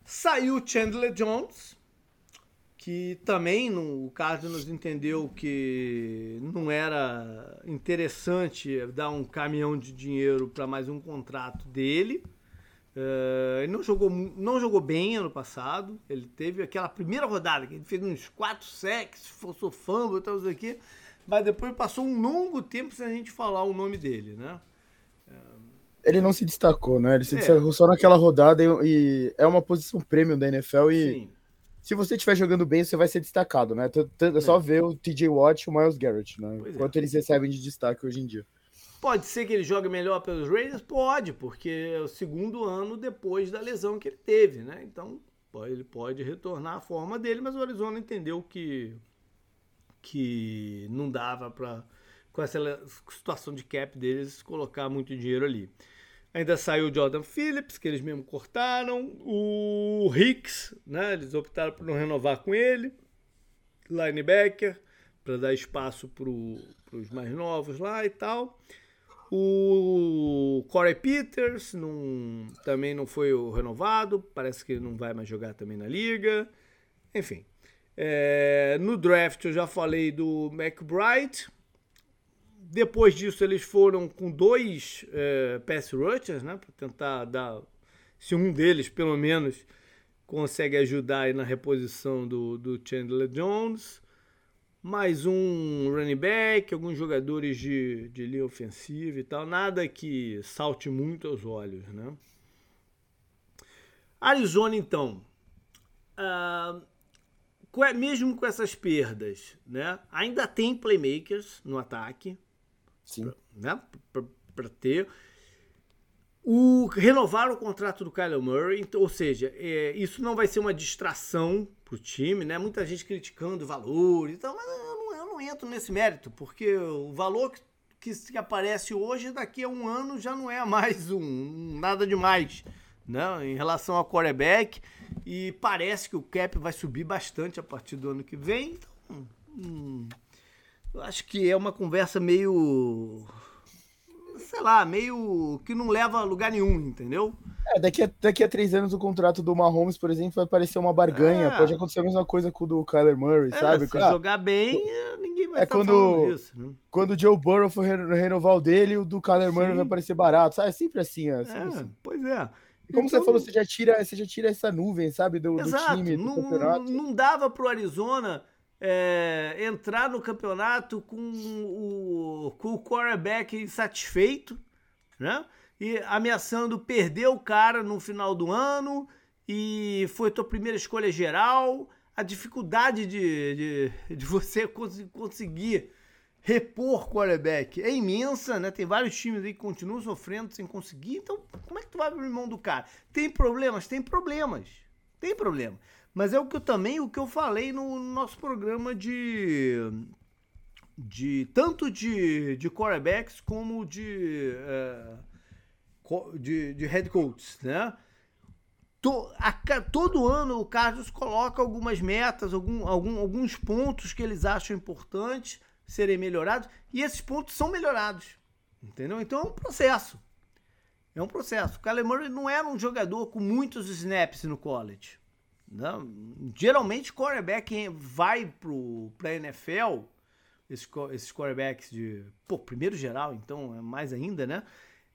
Saiu Chandler Jones, que também no, o Cardinals entendeu que não era interessante dar um caminhão de dinheiro para mais um contrato dele. Uh, ele não jogou, não jogou bem ano passado. Ele teve aquela primeira rodada que ele fez uns quatro sacks, forçou fumble e tal, isso aqui. Mas depois passou um longo tempo sem a gente falar o nome dele, né? Ele não se destacou, né? Ele se é. destacou só naquela rodada e, e, é uma posição prêmio da NFL e Sim se você estiver jogando bem, você vai ser destacado, né? É só é. ver o TJ Watt e o Miles Garrett, né? Pois. Quanto é. eles recebem de destaque hoje em dia. Pode ser que ele jogue melhor pelos Raiders? Pode, porque é o segundo ano depois da lesão que ele teve, né? Então, ele pode retornar à forma dele, mas o Arizona entendeu que, que não dava para, com essa situação de cap deles, colocar muito dinheiro ali. Ainda saiu o Jordan Phillips, que eles mesmo cortaram. O Hicks, né? Eles optaram por não renovar com ele. linebacker, para dar espaço para os mais novos lá e tal. O Corey Peters não, também não foi renovado, parece que ele não vai mais jogar também na liga. Enfim, é, no draft eu já falei do McBride. Depois disso eles foram com dois é, pass rushers, né, para tentar dar, se um deles pelo menos consegue ajudar na reposição do, do Chandler Jones. Mais um running back, alguns jogadores de, de linha ofensiva e tal, nada que salte muito aos olhos, né? Arizona, então, uh, mesmo com essas perdas, né, ainda tem playmakers no ataque, Sim. né, para ter. O, renovar o contrato do Kyler Murray, ou seja, é, isso não vai ser uma distração pro time, né? Muita gente criticando o valor e tal, mas eu não, eu não entro nesse mérito, porque o valor que, que, aparece hoje, daqui a um ano, já não é mais um nada demais, né? Em relação ao quarterback, e parece que o cap vai subir bastante a partir do ano que vem, então, hum, eu acho que é uma conversa meio sei lá, meio que não leva a lugar nenhum, entendeu? É, daqui a, daqui a três anos o contrato do Mahomes, por exemplo, vai parecer uma barganha. É. Pode acontecer a mesma coisa com o do Kyler Murray, é, sabe? Se ah, jogar bem, ninguém vai é quando, isso. Né? Quando o Joe Burrow for renovar o dele, o do Kyler Murray vai parecer barato, sabe? É sempre assim, é, sempre é, assim. Pois é. Como então, você falou, você já tira, você já tira essa nuvem, sabe, do, do time, do não, campeonato. Não dava pro Arizona é, entrar no campeonato com o, com o quarterback insatisfeito, né? E ameaçando perder o cara no final do ano e foi tua primeira escolha geral. A dificuldade de, de, de você conseguir repor quarterback é imensa, né? Tem vários times aí que continuam sofrendo sem conseguir. Então, como é que tu vai abrir mão do cara? Tem problemas? Tem problemas. Tem problema. Mas é o que eu também, o que eu falei no nosso programa de. de tanto de, de quarterbacks como de, é, de, de head coaches, né? a, todo ano o Carlos coloca algumas metas, algum, algum, alguns pontos que eles acham importantes serem melhorados, e esses pontos são melhorados. Entendeu? Então é um processo. É um processo. O Kyler Murray não era um jogador com muitos snaps no college. Não, geralmente quarterback vai para a NFL, esses, esses quarterbacks de pô, primeiro geral, então é mais ainda, né?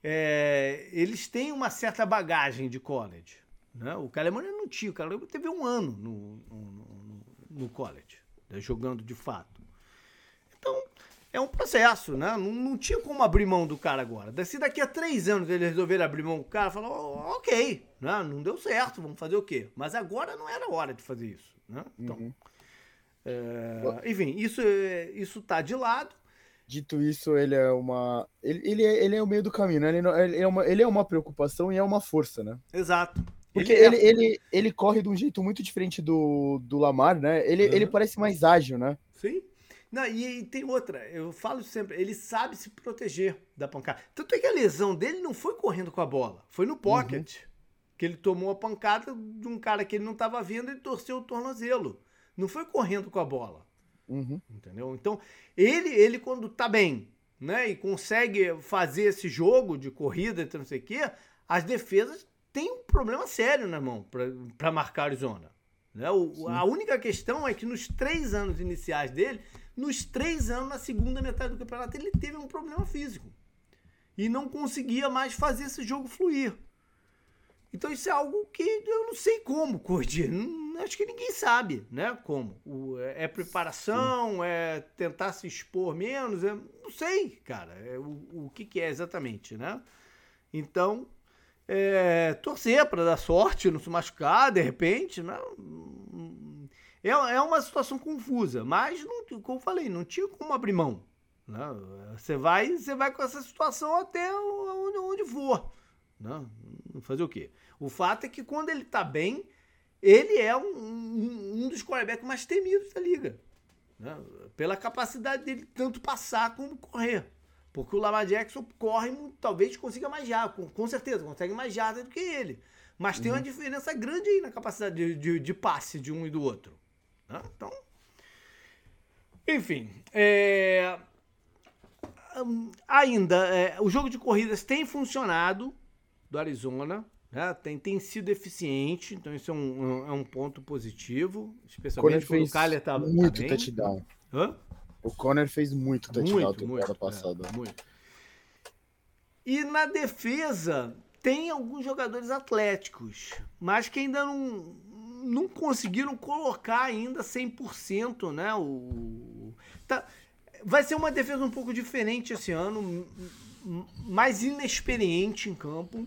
É, eles têm uma certa bagagem de college. Né? O Calemani não tinha, o Calemani teve um ano no, no, no college, né? jogando de fato. Então, é um processo, né? Não, não, tinha como abrir mão do cara agora. Se daqui a três anos eles resolverem abrir mão do cara, falar, oh, ok, né? não deu certo, vamos fazer o quê? Mas agora não era hora de fazer isso, né? Então, uhum. é, enfim, isso, isso tá de lado. Dito isso, ele é uma. Ele, ele, é, ele é o meio do caminho, né? Ele, não, ele, é uma, ele é uma preocupação e é uma força, né? Exato. Porque ele, ele, é... ele, ele, corre de um jeito muito diferente do, do Lamar, né? Ele, uhum. ele parece mais ágil, né? Sim. Não, e, e, tem outra, eu falo sempre, ele sabe se proteger da pancada. Tanto é que a lesão dele não foi correndo com a bola, foi no pocket. Uhum. Que ele tomou a pancada de um cara que ele não estava vendo e torceu o tornozelo. Não foi correndo com a bola. Uhum. Entendeu? Então, ele, ele quando tá bem, né, e consegue fazer esse jogo de corrida, entre não sei o quê, as defesas têm um problema sério na mão para marcar Arizona. Né? O, a única questão é que nos três anos iniciais dele, nos três anos, na segunda metade do campeonato, ele teve um problema físico. E não conseguia mais fazer esse jogo fluir. Então isso é algo que eu não sei como corrigir. acho que ninguém sabe, né? Como. O, é, é preparação, Sim. é tentar se expor menos, é, não sei, cara, é, o, o que, que é exatamente, né? Então, é, torcer para dar sorte, não se machucar de repente, né? É, é uma situação confusa, mas, não, como eu falei, não tinha como abrir mão. Né? Você vai, você vai com essa situação até onde, onde for. Né? Fazer o quê? O fato é que quando ele tá bem, ele é um, um, um dos quarterbacks mais temidos da liga. Né? Pela capacidade dele tanto passar como correr. Porque o Lamar Jackson corre, talvez consiga mais jardas, com, com certeza, consegue mais jardas do que ele. Mas uhum. tem uma diferença grande aí na capacidade de, de, de passe de um e do outro. Né? Então, Enfim, é... ainda, é, o jogo de corridas tem funcionado do Arizona, né? tem, tem sido eficiente, então isso é um, é um ponto positivo, especialmente quando o Kyler estava muito tá touchdown. Hã? O Conner fez muito touchdown muito, temporada muito, passada. É, muito. E na defesa tem alguns jogadores atléticos, mas que ainda não, não conseguiram colocar ainda 100%, né? O, tá, vai ser uma defesa um pouco diferente esse ano, mais inexperiente em campo,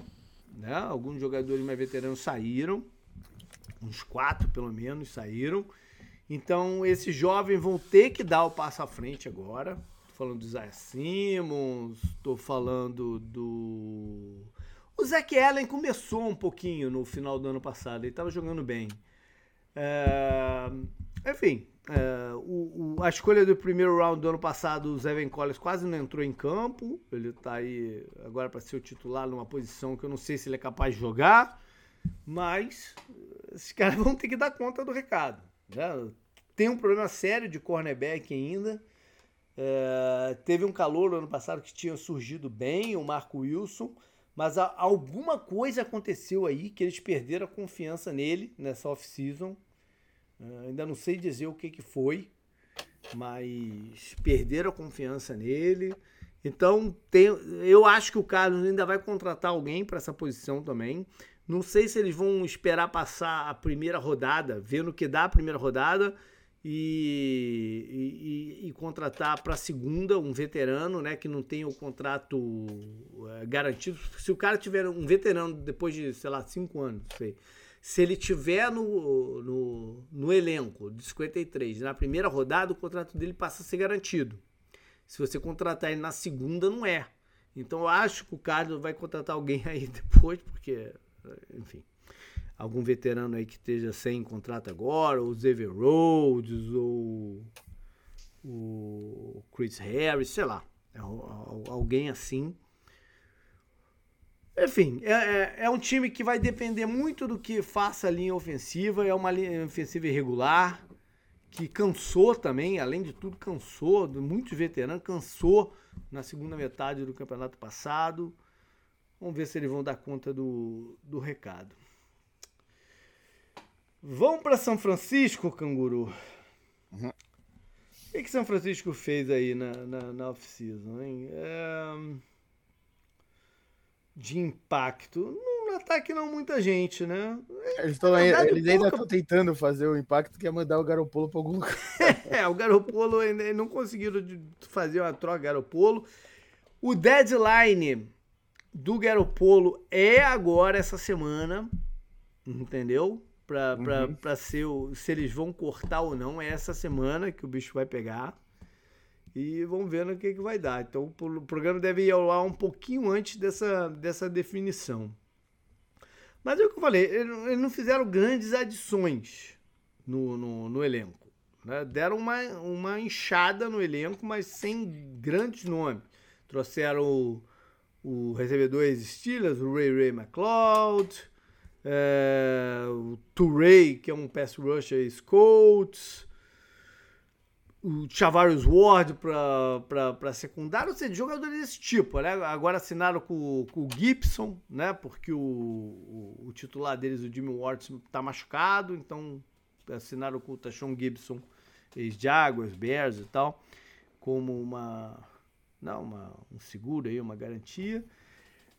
né? Alguns jogadores mais veteranos saíram, uns quatro pelo menos saíram. Então, esses jovens vão ter que dar o passo à frente agora. Tô falando do Isaiah Simmons, tô falando do. O Zac Allen começou um pouquinho no final do ano passado, ele estava jogando bem. É... Enfim, é... O, o, a escolha do primeiro round do ano passado, o Zevin Collins quase não entrou em campo. Ele está aí agora para ser o titular numa posição que eu não sei se ele é capaz de jogar, mas esses caras vão ter que dar conta do recado. Né? Tem um problema sério de cornerback ainda. É, teve um calor no ano passado que tinha surgido bem, o Marco Wilson, mas alguma coisa aconteceu aí que eles perderam a confiança nele nessa off-season. É, ainda não sei dizer o que, que foi, mas perderam a confiança nele. Então, tem, eu acho que o Carlos ainda vai contratar alguém para essa posição também. Não sei se eles vão esperar passar a primeira rodada, vendo que dá a primeira rodada e, e, e contratar para a segunda um veterano, né, que não tem o contrato é, garantido. Se o cara tiver um veterano depois de, sei lá, cinco anos, sei, se ele tiver no, no, no elenco de 53 na primeira rodada, o contrato dele passa a ser garantido. Se você contratar ele na segunda, não é. Então eu acho que o Carlos vai contratar alguém aí depois, porque, enfim algum veterano aí que esteja sem contrato agora, ou Xavier Rhodes, ou o Chris Harris, sei lá, é alguém assim. Enfim, é, é, é, um time que vai depender muito do que faça a linha ofensiva, é uma linha ofensiva irregular, que cansou também, além de tudo, cansou, muitos veteranos, cansou na segunda metade do campeonato passado. Vamos ver se eles vão dar conta do, do recado. Vamos para São Francisco, canguru. Uhum. O que, que São Francisco fez aí na, na, na off-season, hein? É... De impacto. No ataque não muita gente, né? Eles, tão, eles ainda estão tentando fazer o impacto que é mandar o Garopolo para algum lugar. é, o Garopolo ainda não conseguiram fazer uma troca Garopolo. O deadline do Garopolo é agora, essa semana. Entendeu? para uhum. ser o, se eles vão cortar ou não. É essa semana que o bicho vai pegar. E vamos ver no que, que vai dar. Então o programa deve ir ao ar um pouquinho antes dessa, dessa definição. Mas é o que eu falei, eles não fizeram grandes adições no, no, no elenco. Né? Deram uma, uma inchada no elenco, mas sem grandes nomes. Trouxeram o, o recebedor Steelers, o Ray Ray McLeod, é, o Touré, que é um pass rusher Colts, o Chavarius Ward para secundário, ou seja, jogadores desse tipo, né? Agora assinaram com, com o Gibson, né? Porque o, o, o, titular deles, o Jimmy Ward, está machucado, então assinaram com o Tashon Gibson, ex-Jaguars, Bears e tal, como uma, não, uma, um seguro aí, uma garantia.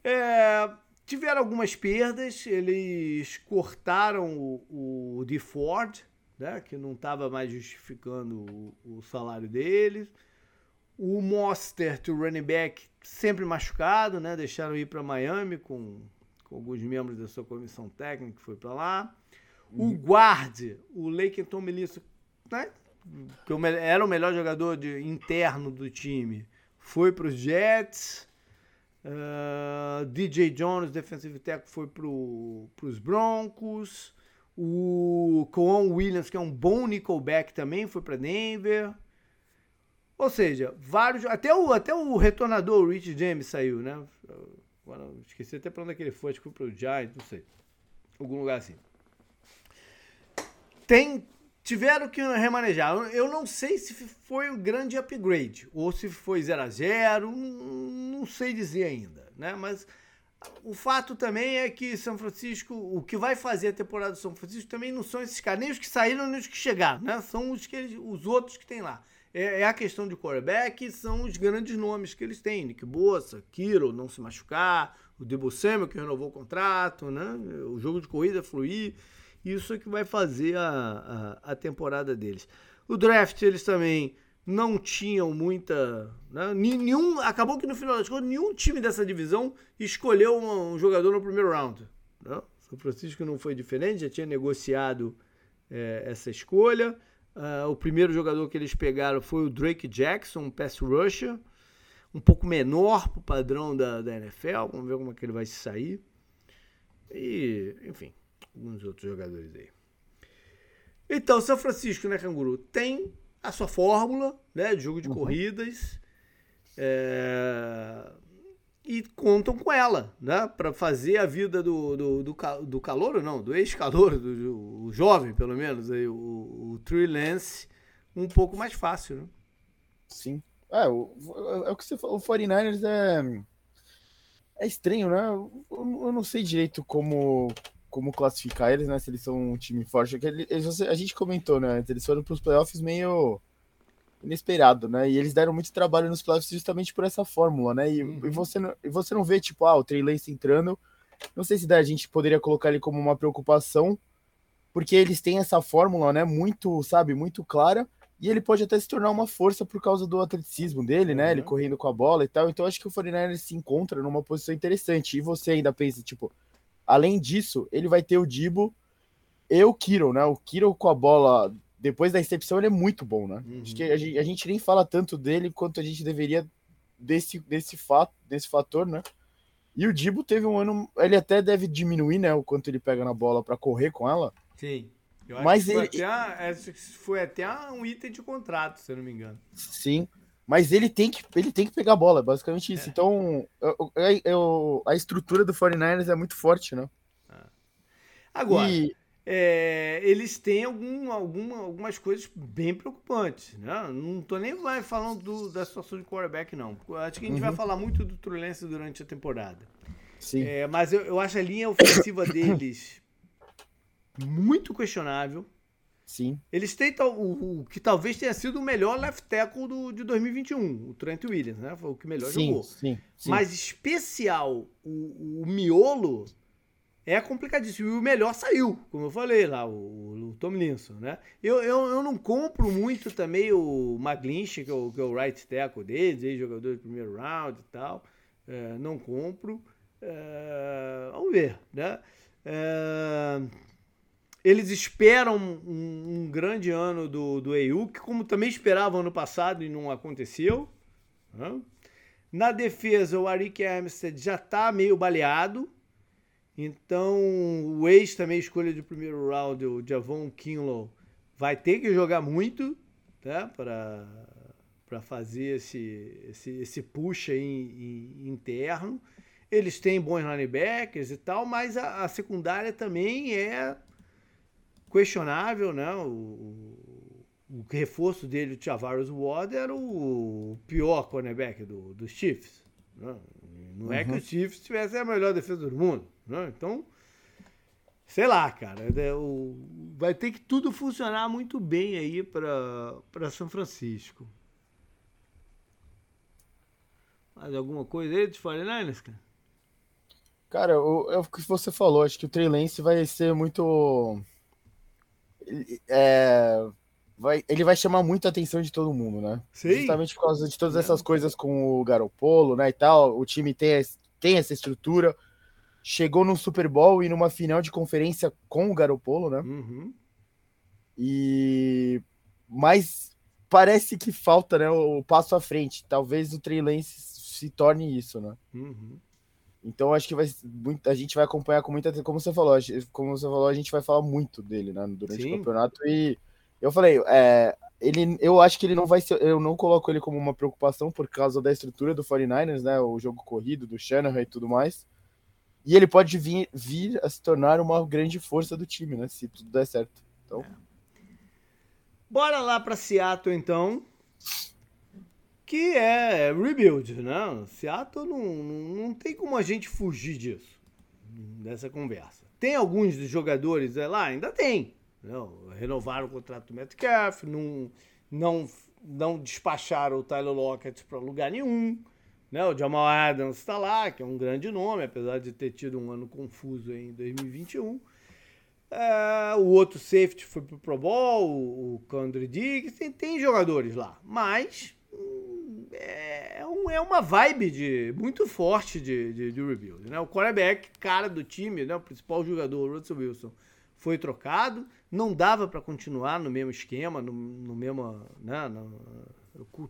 É, Tiveram algumas perdas, eles cortaram o, o de Ford, né, que não estava mais justificando o, o, salário deles. O Mostert, o running back, sempre machucado, né, deixaram ir para Miami com, com alguns membros da sua comissão técnica que foi para lá. O uhum. guard, o Laken Tomlinson, né, que era o melhor jogador de, interno do time, foi para os Jets. Uh, DJ Jones, defensive tackle, foi para os Broncos. O Coon Williams, que é um bom nickelback também, foi para Denver. Ou seja, vários. Até o, até o retornador, o Rich James, saiu, né? Agora, esqueci até para onde é que ele foi, acho que foi para o Giants, não sei. Algum lugar assim. Tem tiveram que remanejar. Eu não sei se foi um grande upgrade ou se foi 0 a 0 não sei dizer ainda, né? Mas o fato também é que São Francisco, o que vai fazer a temporada do São Francisco também não são esses caras, nem os que saíram, nem os que chegaram, né? São os, que eles, os outros que tem lá. É, é, a questão de quarterback, são os grandes nomes que eles têm. Nick Bossa, Kiro, não se machucar, o Debo que renovou o contrato, né? O jogo de corrida fluir. Isso é que vai fazer a, a, a temporada deles. O draft, eles também não tinham muita. Né? Nenhum, acabou que no final das contas, nenhum time dessa divisão escolheu um, jogador no primeiro round. Né? São Francisco não foi diferente, já tinha negociado é, essa escolha. Uh, o primeiro jogador que eles pegaram foi o Drake Jackson, um pass rusher, um pouco menor para o padrão da, da NFL. Vamos ver como é que ele vai se sair. E, enfim, alguns outros jogadores aí. Então, São Francisco, né, Canguru, tem a sua fórmula né, de jogo de uhum. corridas é, e contam com ela né, para fazer a vida do, do, do, do calor, não, do ex-calor, do, do, jovem pelo menos, aí, o, o Trey Lance, um pouco mais fácil. Né? Sim. É, o, é o que você falou, o 49ers é, é estranho, né? Eu, eu não sei direito como, como classificar eles, né? Se eles são um time forte. Eles, a gente comentou, né? Eles foram para os playoffs meio inesperado, né? E eles deram muito trabalho nos playoffs justamente por essa fórmula, né? E, uhum. e você, não, e você não vê, tipo, ah, o Trey Lance entrando. Não sei se a gente poderia colocar ele como uma preocupação, porque eles têm essa fórmula, né? Muito, sabe, muito clara. E ele pode até se tornar uma força por causa do atleticismo dele, né? Ele uhum. correndo com a bola e tal. Então acho que o 49 se encontra numa posição interessante. E você ainda pensa, tipo, Além disso, ele vai ter o Dibo e o Kiro, né? O Kiro com a bola, depois da recepção, ele é muito bom, né? Uhum. Acho que a gente, a gente, nem fala tanto dele quanto a gente deveria desse, desse fato, desse fator, né? E o Dibo teve um ano. Ele até deve diminuir, né? O quanto ele pega na bola para correr com ela. Sim. Eu Mas ele. Foi até, foi até um item de contrato, se eu não me engano. Sim. Mas ele tem que, ele tem que pegar a bola, basicamente isso. É. Então, eu, eu, eu, a estrutura do 49ers é muito forte, né? Ah. Agora, e... é, eles têm algum, alguma, algumas coisas bem preocupantes. Né? Não tô nem vai falando do, da situação de quarterback, não. Acho que a gente uhum. vai falar muito do Trulense durante a temporada. Sim. É, mas eu, eu acho a linha ofensiva deles muito questionável. Sim. Eles têm o, o, que talvez tenha sido o melhor left tackle do, de 2021, o Trent Williams, né? Foi o que melhor sim, jogou. Sim, sim. Mas especial, o, o miolo é complicadíssimo. E o melhor saiu, como eu falei lá, o, o Tomlinson, né? Eu, eu, eu não compro muito também o McGlinch, que é o, que é o right tackle deles, ex-jogador de primeiro round e tal. É, não compro. É, vamos ver, né? É, eles esperam um, um, grande ano do, do que como também esperavam ano passado e não aconteceu. Né? Na defesa, o Arik Armstead já está meio baleado. Então, o ex também escolha de primeiro round, o Javon Kinlow, vai ter que jogar muito tá? para fazer esse, esse, esse push aí interno. Eles têm bons linebackers e tal, mas a, a secundária também é questionável, né? O, o reforço dele, o Tavares Ward, era o pior cornerback do, dos Chiefs. Né? Não é que os Chiefs tivessem a melhor defesa do mundo. Né? Então, sei lá, cara. É, o, vai ter que tudo funcionar muito bem aí para São Francisco. Mais alguma coisa aí de 49ers, cara? Cara, é o que você falou. Acho que o Trey Lance vai ser muito é, vai, ele vai chamar muita atenção de todo mundo, né? Sim. Justamente por causa de todas essas coisas com o Garopolo, né, e tal. O time tem, tem essa estrutura. Chegou no Super Bowl e numa final de conferência com o Garopolo, né? Uhum. E... Mas parece que falta, né, o passo à frente. Talvez o Trey Lance se torne isso, né? Uhum. Então acho que vai muito, a gente vai acompanhar com muita como você falou, como você falou, a gente vai falar muito dele, né, durante Sim. o campeonato e eu falei, é, ele, eu acho que ele não vai ser, eu não coloco ele como uma preocupação por causa da estrutura do 49ers, né, o jogo corrido do Shanahan e tudo mais. E ele pode vir, vir a se tornar uma grande força do time, né, se tudo der certo. Então, Bora lá para Seattle então. Que é rebuild, né? Seattle não, não, não tem como a gente fugir disso, dessa conversa. Tem alguns jogadores é, lá? Ainda tem. Não, renovaram o contrato do Metcalf, não, não, não despacharam o Tyler Lockett para lugar nenhum. Né? O Jamal Adams está lá, que é um grande nome, apesar de ter tido um ano confuso em 2021. É, o outro safety foi pro Pro Bowl, o Condry Diggs, tem, tem, jogadores lá. Mas hum, é, um, é, uma vibe de, muito forte de, de, de rebuild. Né? O quarterback, cara do time, né? o principal jogador, o Russell Wilson, foi trocado. Não dava para continuar no mesmo esquema, no, no mesmo. Né? No,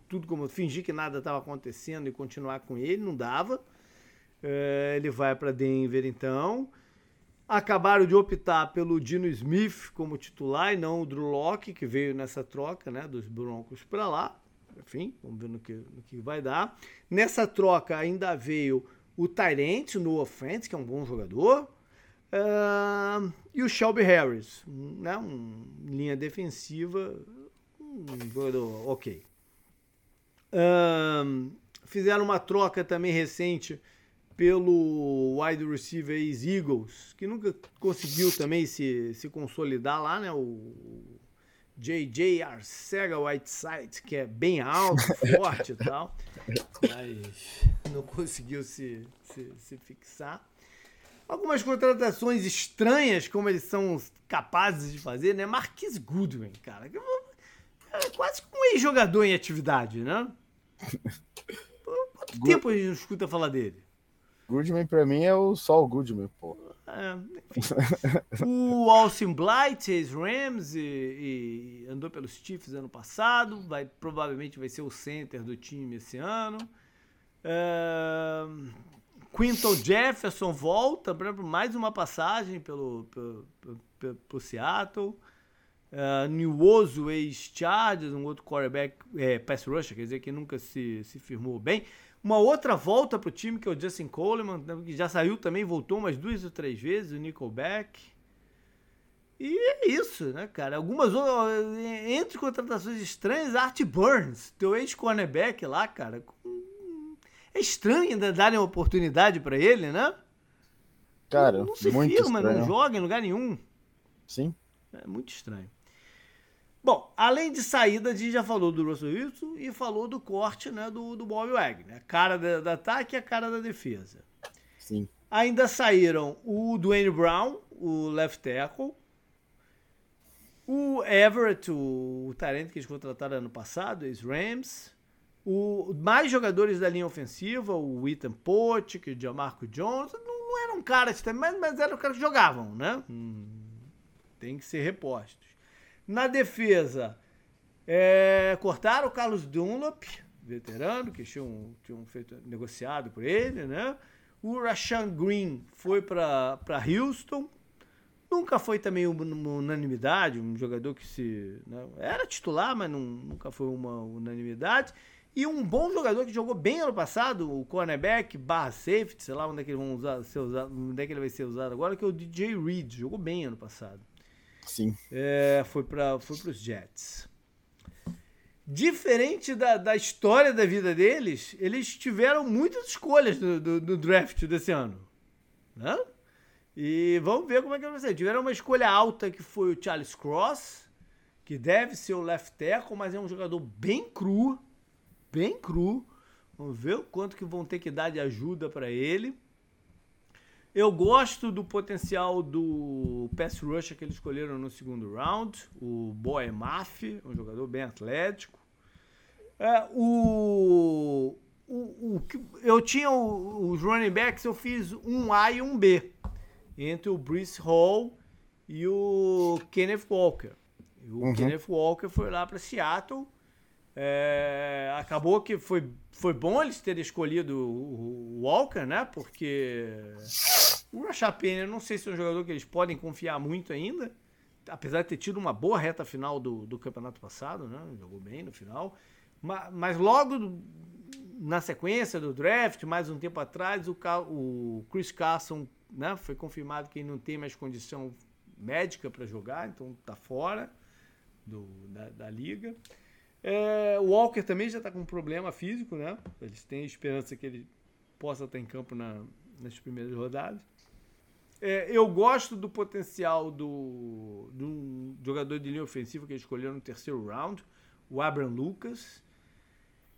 tudo como fingir que nada estava acontecendo e continuar com ele, não dava. É, ele vai para Denver então. Acabaram de optar pelo Dino Smith como titular e não o Drew Locke, que veio nessa troca né, dos Broncos para lá. Enfim, vamos ver no que, no que vai dar. Nessa troca ainda veio o Tyrant no offense, que é um bom jogador. Uh, e o Shelby Harris, né, um linha defensiva, um jogador ok. Uh, fizeram uma troca também recente pelo wide receiver ex-Eagles, que nunca conseguiu também se, se consolidar lá, né? O J.J. Arcega Whiteside, que é bem alto, forte e tal, mas não conseguiu se, se, se fixar. Algumas contratações estranhas, como eles são capazes de fazer, né? Marquis Goodwin, cara. É quase um ex-jogador em atividade, né? Quanto tempo a gente não escuta falar dele? Goodman pra mim é o Sol Goodman, pô. É, o Austin Blight, ex-Rams, e, andou pelos Chiefs ano passado, vai, provavelmente vai ser o center do time esse ano. É, Quinton Jefferson volta para mais uma passagem pelo, pelo, pelo, pelo Seattle. Uh, New ex-Chargers, um outro quarterback, é, pass rusher, quer dizer que nunca se, se firmou bem. Uma outra volta para o time, que é o Justin Coleman, né, que já saiu também, voltou umas duas ou três vezes, o Nickelback. E é isso, né, cara? Algumas entre contratações estranhas, Art Burns, teu ex-cornerback lá, cara. É estranho ainda darem uma oportunidade para ele, né? Cara, não, não se firma, estranho. não joga em lugar nenhum. Sim. É muito estranho. Bom, além de saída, a gente já falou do Russell Wilson e falou do corte né, do, do Bob Wagner. A cara da, ataque e a cara da defesa. Sim. Ainda saíram o Dwayne Brown, o left tackle, o Everett, o, o talento que eles contrataram ano passado, ex-Rams, o, mais jogadores da linha ofensiva, o Ethan Potic, o Jamarco Jones, não, não eram caras também, mas, mas eram caras que jogavam, né? Hum, tem que ser repostos. Na defesa, é, cortaram o Carlos Dunlop, veterano, que tinham, tinham feito, negociado por ele, né? O Rashan Green foi para Houston. Nunca foi também uma, unanimidade, um jogador que se. Né, era titular, mas não, nunca foi uma unanimidade. E um bom jogador que jogou bem ano passado, o cornerback barra safety, sei lá onde é que ele, vão usar, ser usado, onde é que ele vai ser usado agora, que é o DJ Reed, jogou bem ano passado. Sim. É, foi para foi os Jets. Diferente da, da história da vida deles, eles tiveram muitas escolhas no, do, do draft desse ano. Né? E vamos ver como é que vai ser. Tiveram uma escolha alta que foi o Charles Cross, que deve ser o left tackle, mas é um jogador bem cru, bem cru. Vamos ver o quanto que vão ter que dar de ajuda para ele. Eu gosto do potencial do pass rusher que eles escolheram no segundo round, o Boy Maf, um jogador bem atlético. É, o, o, o, eu tinha os running backs, eu fiz um A e um B, entre o Bruce Hall e o Kenneth Walker. o uhum. Kenneth Walker foi lá para Seattle. É, acabou que foi, foi bom eles terem escolhido o Walker, né? Porque o Rashad Penny, eu não sei se é um jogador que eles podem confiar muito ainda, apesar de ter tido uma boa reta final do, do campeonato passado, né? Jogou bem no final. Mas, mas logo na sequência do draft, mais um tempo atrás, o, o Chris Carson né, foi confirmado que ele não tem mais condição médica para jogar, então tá fora. do, da, da liga. É, o Walker também já está com um problema físico, né? Eles têm esperança que ele possa estar em campo na, nas primeiras rodadas. É, eu gosto do potencial do, do jogador de linha ofensiva que ele escolheu no terceiro round, o Abraham Lucas.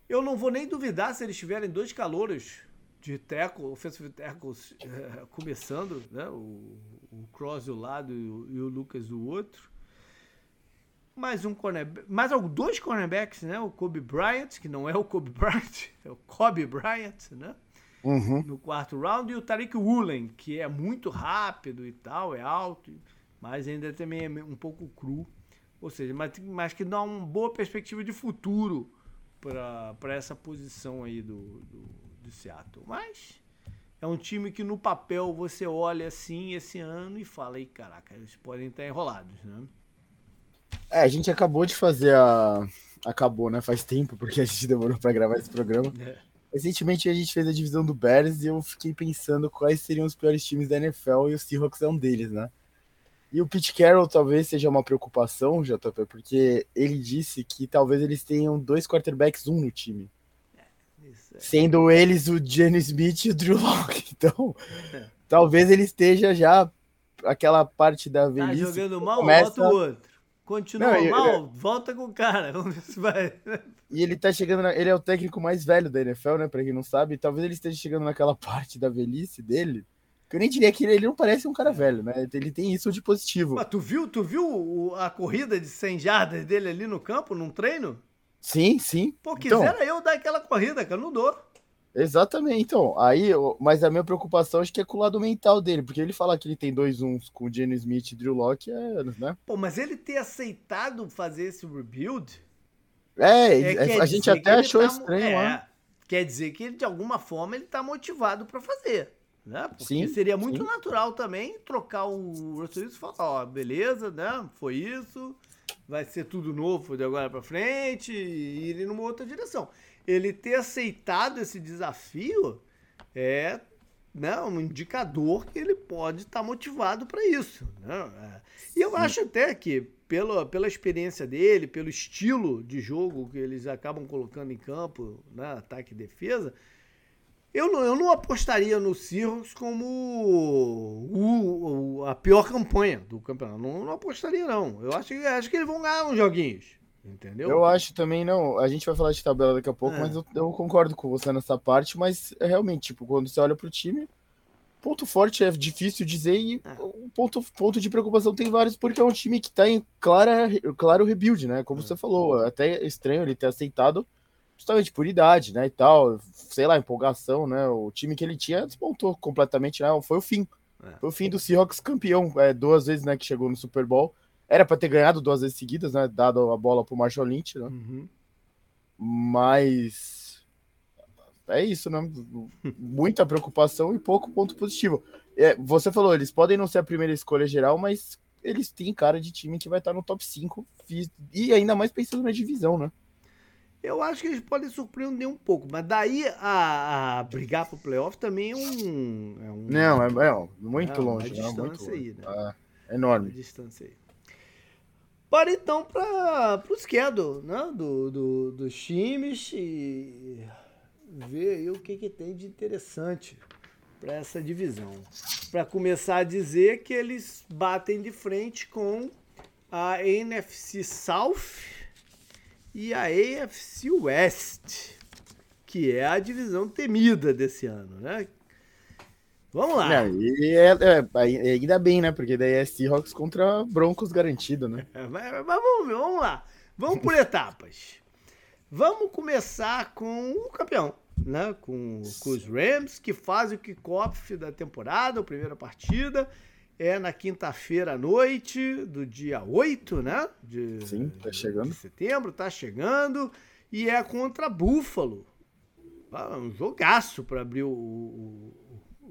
Eu não vou nem duvidar se eles tiverem dois calouros de tackle, offensive tackles é, começando, né? O, o Cross do lado e o, e o Lucas do outro mais um cornerback, mais dois cornerbacks, né? O Kobe Bryant, que não é o Kobe Bryant, é o Kobe Bryant, né? Uhum. No quarto round, e o Tariq Woolen, que é muito rápido e tal, é alto, mas ainda também é um pouco cru. Ou seja, mas, mas que dá uma boa perspectiva de futuro para essa posição aí do, do, do Seattle. Mas é um time que no papel você olha assim esse ano e fala, aí caraca, eles podem estar enrolados, né? É, a gente acabou de fazer a. Acabou, né? Faz tempo, porque a gente demorou para gravar esse programa. É. Recentemente a gente fez a divisão do Bears e eu fiquei pensando quais seriam os piores times da NFL e o Seahawks é um deles, né? E o Pete Carroll talvez seja uma preocupação, JP, porque ele disse que talvez eles tenham dois quarterbacks, um no time. É, é. Sendo eles o Jenny Smith e o Drew Locke. Então, é. talvez ele esteja já aquela parte da tá velhice. Tá jogando mal, começa... bota o outro. Continua não, mal, eu, volta com o cara. Vamos ver se vai. E ele tá chegando. Na, ele é o técnico mais velho da NFL, né? Pra quem não sabe. Talvez ele esteja chegando naquela parte da velhice dele. Que eu nem diria que ele, ele não parece um cara velho, né? Ele tem isso de positivo. Mas tu viu, tu viu a corrida de 100 jardas dele ali no campo, num treino? Sim, sim. Pô, então, quisera então, eu dar aquela corrida, cara, não dou. Exatamente, então. Aí, mas a minha preocupação acho que é com o lado mental dele, porque ele falar que ele tem dois uns com o Jenny Smith e Drew Locke é anos, né? Pô, mas ele ter aceitado fazer esse rebuild. É, é a gente até achou tá, estranho é, lá. Quer dizer que ele, de alguma forma ele tá motivado para fazer. Né? Porque sim, seria muito sim. natural também trocar o Russell Wilson e falar, ó, beleza, né? Foi isso, vai ser tudo novo de agora para frente e ir numa outra direção ele ter aceitado esse desafio é né, um indicador que ele pode estar tá motivado para isso. Né? É. E eu acho até que, pela, pela experiência dele, pelo estilo de jogo que eles acabam colocando em campo, né, ataque e defesa, eu não, eu não apostaria no Seahawks como o, o, a pior campanha do campeonato. Não, não apostaria, não. Eu acho, acho que eles vão ganhar uns joguinhos. Entendeu? Eu acho também, não. A gente vai falar de tabela daqui a pouco, é. mas eu, eu, concordo com você nessa parte. Mas é realmente, tipo, quando você olha pro time, ponto forte é difícil dizer e é. um ponto, ponto de preocupação tem vários, porque é um time que tá em clara, claro rebuild, né? Como é. você falou, até estranho ele ter aceitado justamente por idade, né? E tal, sei lá, empolgação, né? O time que ele tinha desmontou completamente, né? Foi o fim. É. Foi o fim do Seahawks campeão, é, duas vezes, né? Que chegou no Super Bowl. Era para ter ganhado duas vezes seguidas, né? Dado a bola pro Marshall Lynch, né? Uhum. Mas é isso, né? Muita preocupação e pouco ponto positivo. É, você falou, eles podem não ser a primeira escolha geral, mas eles têm cara de time que vai estar no top 5 e ainda mais pensando na divisão, né? Eu acho que eles podem surpreender um pouco, mas daí a, a brigar pro playoff também é um. É um não, é, é muito é longe. Uma distância muito aí, né? É enorme. Uma distância aí. Bora então para o schedule né? do, do, dos times e ver o que, que tem de interessante para essa divisão. Para começar a dizer que eles batem de frente com a NFC South e a AFC West, que é a divisão temida desse ano, né? Vamos lá. Não, e é, é, ainda bem, né? Porque daí é Seahawks contra Broncos garantido, né? Mas, mas vamos, vamos lá. Vamos por etapas. Vamos começar com o campeão, né? Com, com os Rams, que fazem o kickoff da temporada, a primeira partida. É na quinta-feira à noite do dia 8, né? De, Sim, tá chegando. De setembro, tá chegando. E é contra Buffalo. Ah, um jogaço para abrir o, o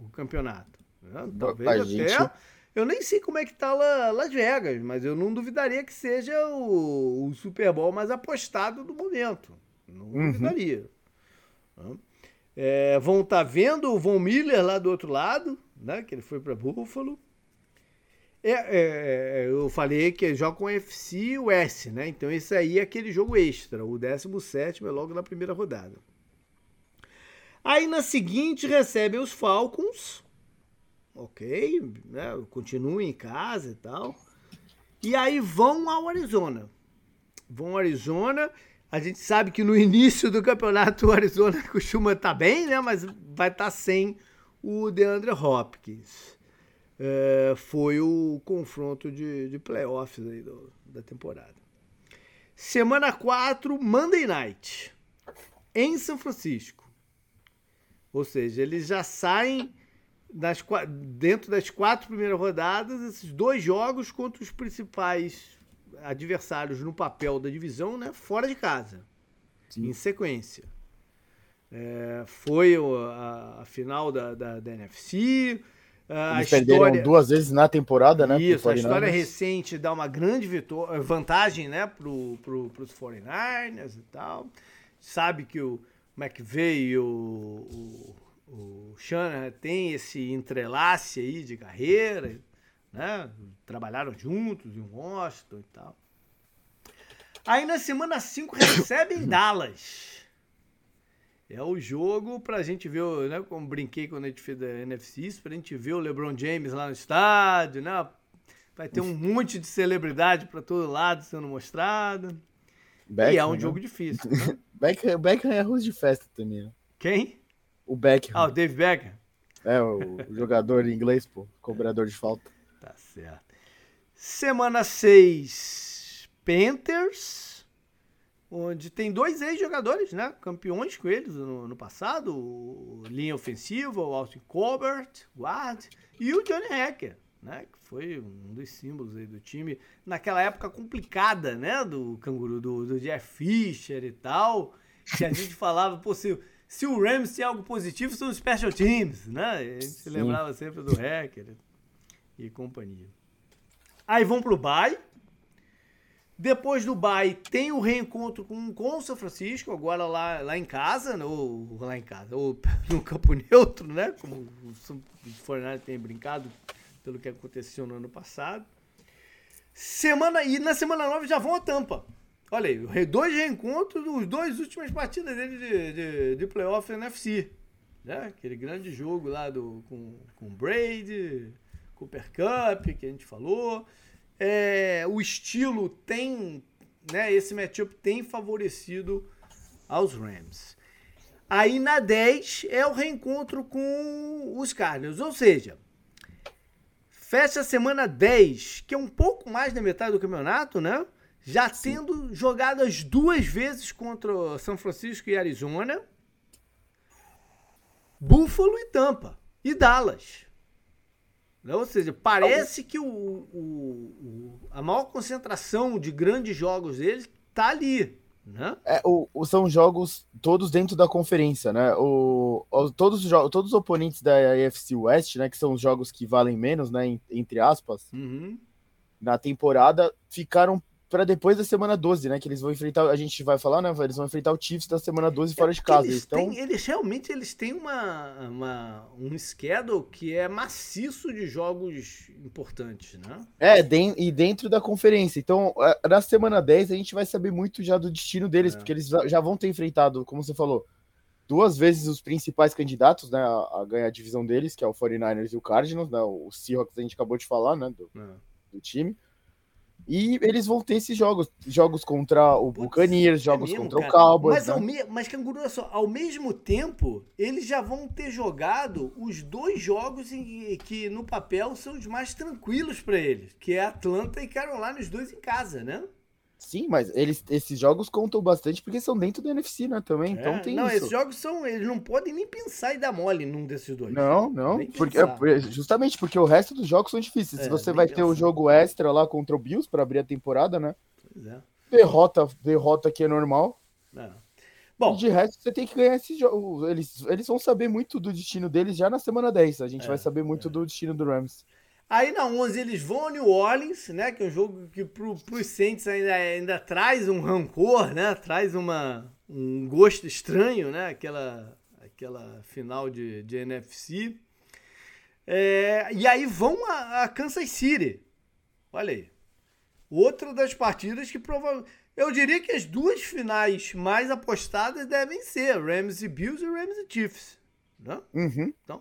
campeonato. Né? Talvez a até. Gente... Eu nem sei como é que tá lá, Las Vegas, mas eu não duvidaria que seja o, o Super Bowl mais apostado do momento. Não uhum. duvidaria. Né? É, vão estar tá vendo o Von Miller lá do outro lado, né? Que ele foi para Buffalo. É, é, é eu falei que joga com o FC o S, né? Então esse aí é aquele jogo extra. O 17 é logo na primeira rodada. Aí na seguinte recebem os Falcons. Ok, né? Continuam em casa e tal. E aí vão ao Arizona. Vão ao Arizona. A gente sabe que no início do campeonato o Arizona costuma estar tá bem, né? Mas vai estar tá sem o DeAndre Hopkins. É, foi o confronto de, de playoffs aí do, da temporada. Semana 4, Monday Night, em São Francisco. Ou seja, eles já saem das, dentro das quatro primeiras rodadas, esses dois jogos contra os principais adversários no papel da divisão, né, fora de casa, Sim. em sequência. É, foi a, a, final da, da, da NFC. A Eles história, duas vezes na temporada, né? Isso, a história recente dá uma grande vitória, vantagem né, para pro, os 49ers e tal. Sabe que o McVeigh e o, o o Shanahan tem esse entrelace aí de carreira, né? Trabalharam juntos em Washington e tal. Aí na semana 5 recebem Dallas. É o jogo pra gente ver, né? Como brinquei quando a gente fez a NFC, pra gente ver o LeBron James lá no estádio, né? Vai ter um monte de celebridade pra todo lado sendo mostrada. E é um né? jogo difícil. Né? Beckham, Beckham é arroz de festa também, né? Quem? O Beckham. Ah, o Dave Beckham? É, o jogador inglês, pô. Cobrador de falta. Tá certo. Semana 6, Panthers, onde tem dois ex-jogadores, né? Campeões com eles no, no passado. O linha ofensiva, o Austin Colbert, guard, e o Johnny Hacker, né? Que foi um dos símbolos aí do time naquela época complicada, né? Do canguru, do, do Jeff Fisher e tal. Que a gente falava, pô, se se o Rams tem algo positivo, são os special teams, né? A gente se lembrava sempre do Hacker e companhia. Aí vão pro Bay. Depois do Bay tem o reencontro com, com o São Francisco, agora lá, lá em casa, né? ou lá em casa, ou no campo neutro, né? Como o Fortnite tem brincado pelo que aconteceu no ano passado. Semana e na semana 9 já vão a Tampa. Olha aí, dois reencontros dos dois últimas partidas dele de, de, de playoff NFC. Né? Aquele grande jogo lá do, com, com Brady, Cooper Cup, que a gente falou. É, o estilo tem, né, esse matchup tem favorecido aos Rams. Aí na 10 é o reencontro com os Cardinals, ou seja, fecha a semana 10, que é um pouco mais da metade do campeonato, né? já Sim. tendo jogado as duas vezes contra São Francisco e Arizona, Buffalo e Tampa, e Dallas. Né? Ou seja, parece que o, o, o, a maior concentração de grandes jogos deles está ali. É, o, o, são jogos todos dentro da conferência, né? O, o, todos, os, todos os oponentes da AFC West, né? Que são os jogos que valem menos, né? Entre aspas, uhum. na temporada, ficaram para depois da semana 12, né? Que eles vão enfrentar, a gente vai falar, né? Eles vão enfrentar o Chiefs da semana 12 fora é de casa. Eles, então... têm, eles realmente eles têm uma, uma, um schedule que é maciço de jogos importantes, né? É, de, e dentro da conferência. Então, na semana 10 a gente vai saber muito já do destino deles, é. porque eles já vão ter enfrentado, como você falou, duas vezes os principais candidatos né, a, a ganhar a divisão deles, que é o 49ers e o Cardinals, né? O Seahawks a gente acabou de falar, né? Do, é. do time. E eles vão ter esses jogos, jogos contra o Buccaneers, é jogos é mesmo, contra cara. o Cowboys. Mas, né? ao me... mas Canguru, só, ao mesmo tempo, eles já vão ter jogado os dois jogos em... que no papel são os mais tranquilos para eles, que é Atlanta e Carolina, os dois em casa, né? Sim, mas eles, esses jogos contam bastante porque são dentro do NFC, né? Também. Então é, então tem não, isso. esses jogos são. Eles não podem nem pensar e dar mole num desses dois. Não, não. Porque, é, justamente porque o resto dos jogos são difíceis. É, Se você vai pensar. ter o jogo extra lá contra o Bills para abrir a temporada, né? Pois é. Derrota, derrota que é normal. É. Bom, e de resto, você tem que ganhar esse jogo. Eles, eles vão saber muito do destino deles já na semana 10. A gente é, vai saber muito é. do destino do Rams. Aí na 11 eles vão a New Orleans, né? Que é um jogo que pro, pros Saints ainda, ainda traz um rancor, né? Traz uma, um gosto estranho, né? Aquela, aquela final de, de NFC. É, e aí vão a, a, Kansas City, Olha aí. Outra das partidas que provavelmente. Eu diria que as duas finais mais apostadas devem ser Rams e Bills e Rams e Chiefs. Né? Uhum. Então,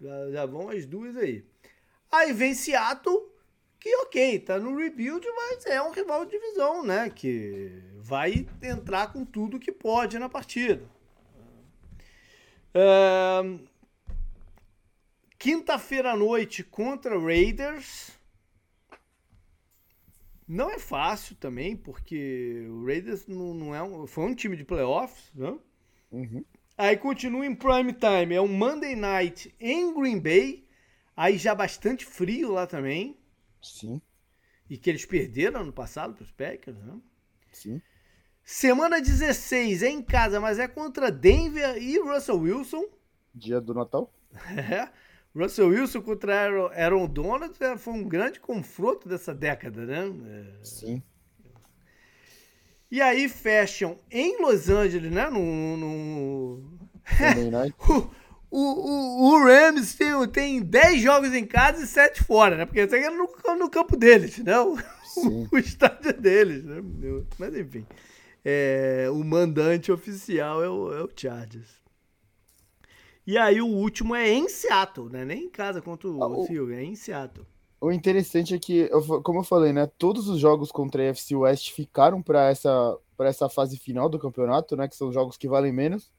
já, já, vão as duas aí. Aí vem Seattle, que ok, tá no rebuild, mas é um rival de divisão, né? Que vai entrar com tudo que pode na partida. Uh, Quinta-feira à noite contra Raiders. Não é fácil também, porque o Raiders não, não é um, foi um time de playoffs, né? Uhum. Aí continua em prime time, é um Monday night em Green Bay, aí já bastante frio lá também. Sim. E que eles perderam ano passado para os Packers, né? Sim. Semana 16 é em casa, mas é contra Denver e Russell Wilson. Dia do Natal? É. Russell Wilson contra Aaron, Donald é, foi um grande confronto dessa década, né? É... Sim. E aí fecham em Los Angeles, né? No. no... o, o, o, Rams tem, tem 10 jogos em casa e 7 fora, né? Porque isso aqui é no, no campo deles, né? O, o, estádio deles, né? Mas enfim. É, o mandante oficial é o, é o Chargers. E aí o último é em Seattle, né? Nem em casa contra o, ah, o... é em Seattle. O interessante é que, como eu falei, né? Todos os jogos contra a FC West ficaram para essa, essa fase final do campeonato, né? Que são jogos que valem menos.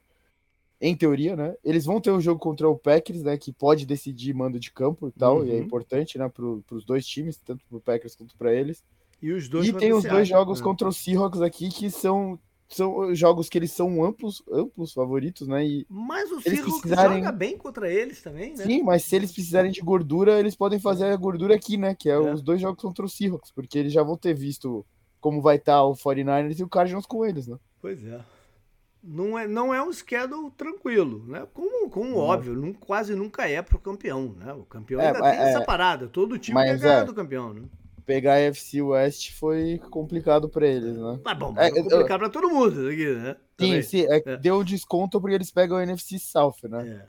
Em teoria, né? Eles vão ter um jogo contra o Packers, né? Que pode decidir mando de campo e tal. Uhum. E é uhum. importante, né? Para os dois times, tanto para o Packers quanto para eles. E os dois E tem os dois jogos né? contra os Seahawks aqui que são são jogos que eles são amplos, amplos favoritos, né? E mas o Seahawks precisarem... joga bem contra eles também, né? Sim, mas se eles precisarem de gordura, eles podem fazer a gordura aqui, né? Que é, é. os dois jogos contra o Seahawks, porque eles já vão ter visto como vai estar tá o 49ers e o Cardinals com eles, né? Pois é. Não é, não é um schedule tranquilo, né? Como, como óbvio, não, quase nunca é pro campeão, né? O campeão é, ainda é, tem essa é. parada, todo time quer ganhar é. do campeão, né? pegar a FC West foi complicado para eles, né? Tá bom, é, complicado para todo mundo aqui, né? Sim, sim, é, é. deu desconto porque eles pegam a NFC South, né? É.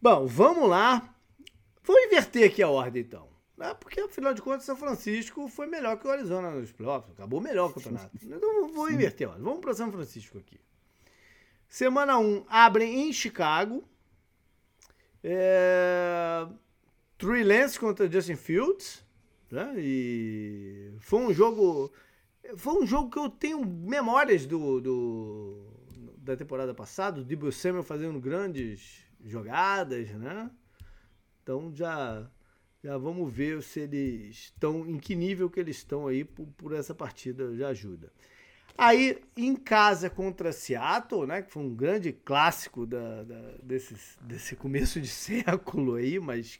Bom, vamos lá. Vou inverter aqui a ordem então. Né? Porque, afinal de contas, São Francisco foi melhor que o Arizona nos playoffs. Acabou melhor o campeonato. Então, vou inverter. Ó. Vamos para São Francisco aqui. Semana 1 abrem em Chicago. É... Trey Lance contra Justin Fields. Né? E foi um jogo. Foi um jogo que eu tenho memórias do, do da temporada passada, o Debo Samuel fazendo grandes jogadas, né? Então já já vamos ver se eles estão em que nível que eles estão aí por, por essa partida já ajuda. Aí em casa contra Seattle, né, que foi um grande clássico da, da desse, desse começo de século aí, mas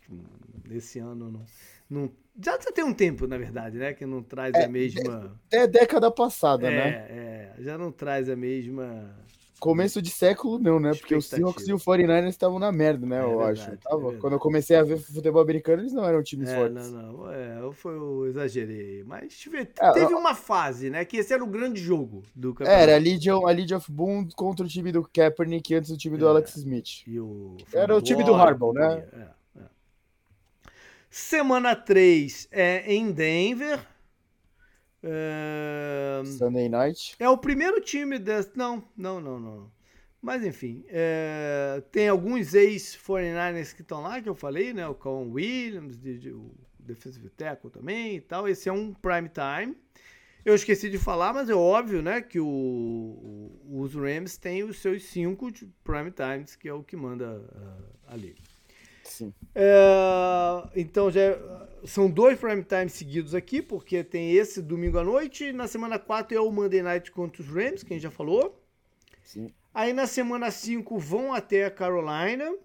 nesse ano não, não já, já tem um tempo, na verdade, né? Que não traz é, a mesma. É década passada, é, né? É, já não traz a mesma. Começo de século, não, né? Porque os Seahawks e o 49ers estavam na merda, né? É, eu verdade, acho. Tava. É Quando eu comecei a ver futebol americano, eles não eram times é, fortes. Não, não. É, eu, foi, eu exagerei. Mas tive, é, teve uma fase, né? Que esse era o grande jogo do campeonato. Era a Legion, a Legion of Boom contra o time do Kaepernick antes do time do Alex Smith. O era o time do Harbaugh, né? É. Semana 3 é em Denver. É... Sunday Night. É o primeiro time desse. Não, não, não, não. Mas enfim, é... tem alguns ex-49ers que estão lá, que eu falei, né? O Colin Williams, de, de, o Defensive Tackle também e tal. Esse é um prime time. Eu esqueci de falar, mas é óbvio, né, que o, o, os Rams têm os seus cinco prime times, que é o que manda uh, ali. Sim. É, então já são dois prime time seguidos aqui, porque tem esse domingo à noite. Na semana 4 é o Monday Night contra os Rams, que a gente já falou. Sim. Aí na semana 5 vão até a Carolina.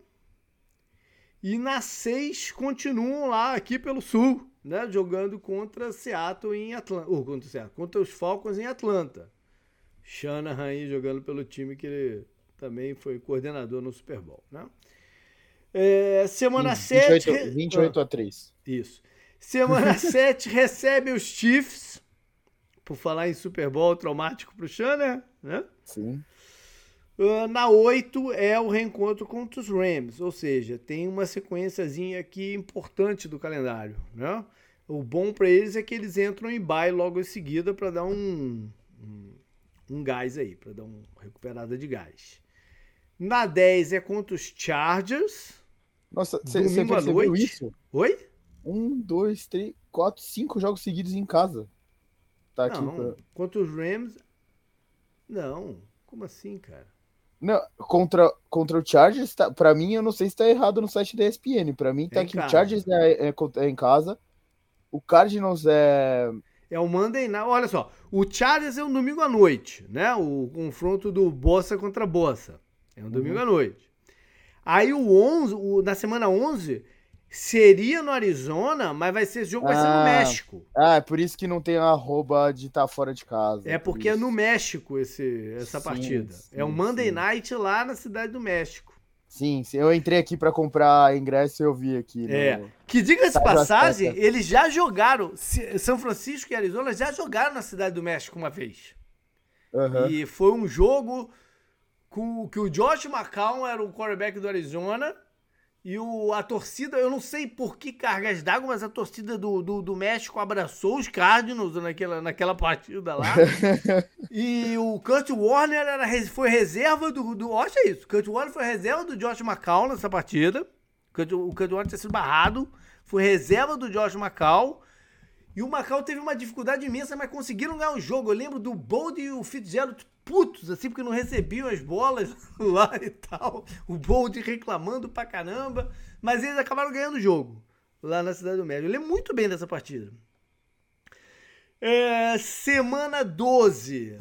E na 6 continuam lá aqui pelo sul, né? Jogando contra Seattle em Atlanta. Uh, contra, Seattle, contra os Falcons em Atlanta. Shanahan jogando pelo time que ele também foi coordenador no Super Bowl, né? É, semana 28, 7. 28 a 3. Isso. Semana 7 recebe os Chiefs. Por falar em Super Bowl traumático pro Shannon, né? Sim. Uh, na 8 é o reencontro contra os Rams, ou seja, tem uma sequenciazinha aqui importante do calendário, né? O bom para eles é que eles entram em bye logo em seguida para dar um, um, um, gás aí, para dar uma recuperada de gás. Na 10 é contra os Chargers. Nossa, você percebeu isso? Oi? Um, dois, três, quatro, cinco jogos seguidos em casa. Tá aqui. Não, pra... Contra os Rams. Não, como assim, cara? Não, contra, contra o Chargers, tá, pra mim, eu não sei se tá errado no site da ESPN. Pra mim, tá é que o Chargers é, é, é, em casa, o Cardinals é. É o Monday Night. Olha só, o Chargers é um domingo à noite, né? O confronto do Bossa contra Bossa. É um domingo uhum. à noite. Aí o 11, o, na semana 11, seria no Arizona, mas vai ser jogo ah, vai ser no ah. México. Ah, é por isso que não tem a arroba de estar tá fora de casa. É porque é no México esse, essa sim, partida. Sim, é um Monday sim. Night lá na cidade do México. Sim, eu entrei aqui para comprar ingresso e eu vi aqui. É. Que diga-se passagem, eles já jogaram. São Francisco e Arizona já jogaram na cidade do México uma vez. Uhum. E foi um jogo com que o Josh McCown era o quarterback do Arizona e o, a torcida, eu não sei por que cargas d'água, mas a torcida do, do, do, México abraçou os Cardinals naquela, naquela partida lá. e o Kurt Warner era, foi reserva do, do. Olha isso. Kurt Warner foi reserva do Josh McCall nessa partida. O Kurt, o Kurt Warner tinha sido barrado. Foi reserva do Josh McCall. E o Macau teve uma dificuldade imensa, mas conseguiram ganhar o jogo. Eu lembro do Bold e o Fitzgerald putos, assim, porque não recebiam as bolas lá e tal. O Bold reclamando pra caramba. Mas eles acabaram ganhando o jogo lá na Cidade do Médio. Eu lembro muito bem dessa partida. É, semana 12.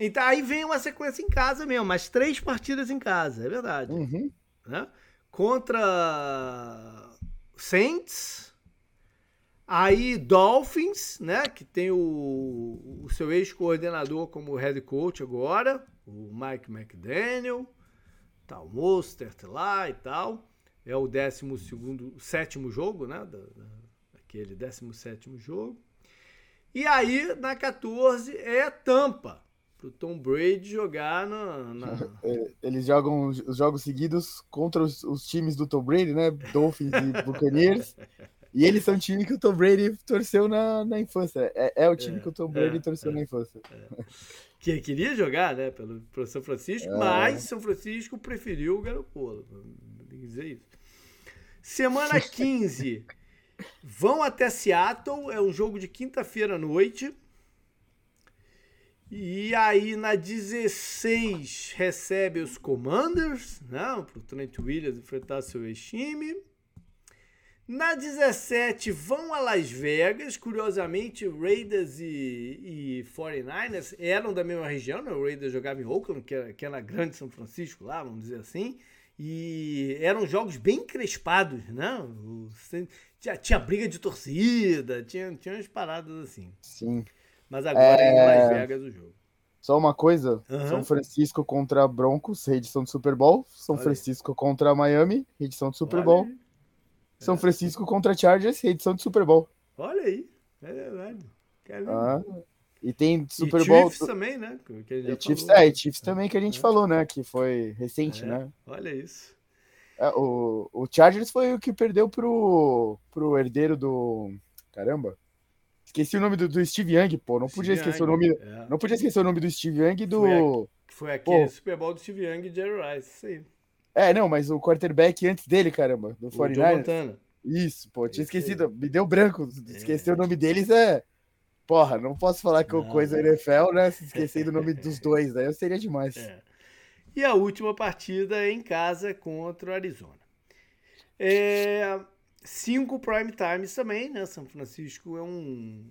Então aí vem uma sequência em casa mesmo, mas três partidas em casa, é verdade. Uhum. Né? Contra Saints Aí Dolphins, né, que tem o, o seu ex-coordenador como head coach agora, o Mike McDaniel, tá o Mostert lá e tal. É o 12 segundo, sétimo jogo, né, da, da, aquele 17 jogo. E aí, na 14, é Tampa, pro Tom Brady jogar na... na... É, eles jogam os jogos seguidos contra os, os times do Tom Brady, né, Dolphins e Buccaneers. E eles são o time que o Tom Brady torceu na, na infância. É, é o time é, que o Tom Brady é, torceu é, na infância. É. Que queria jogar, né, pelo, pelo São Francisco, é. mas São Francisco preferiu o Garoppolo. Tem que dizer isso. Semana 15. vão até Seattle, é um jogo de quinta-feira à noite. E aí na 16 recebe os Commanders, né, para o Trent Williams enfrentar seu ex-time. Na 17 vão a Las Vegas, curiosamente Raiders e, e 49ers eram da mesma região, né? o Raiders jogava em Oakland, que era, que era grande São Francisco lá, vamos dizer assim, e eram jogos bem crespados, né? Tinha, tinha briga de torcida, tinha, tinha umas paradas assim. Sim. Mas agora é, em Las Vegas o jogo. Só uma coisa, uhum. São Francisco contra Broncos, reedição do Super Bowl, São Olha Francisco contra Miami, reedição do Super Bowl. São Francisco contra Chargers, edição de Super Bowl. Olha aí, é verdade. Ah, e tem Super e Bowl. Chiefs também, né? Que e Chiefs, é, e Chiefs também que a gente é. falou, né? Que foi recente, é, né? Olha isso. É, o, o Chargers foi o que perdeu pro, pro herdeiro do. Caramba. Esqueci o nome do, do Steve Young, pô. Não podia Steve esquecer Young, o nome. É. Não podia esquecer o nome do Steve Young e do. Foi, foi aquele pô. Super Bowl do Steve Young e Jerry Rice, isso aí. É, não, mas o quarterback antes dele, caramba, do 49ers. Isso, pô, tinha esquecido, me deu branco, esquecer é. o nome deles é... Porra, não posso falar que eu coisa NFL, né, se esquecer do nome dos dois, aí eu seria demais. É. E a última partida é em casa contra o Arizona. É, cinco prime times também, né? São Francisco é um,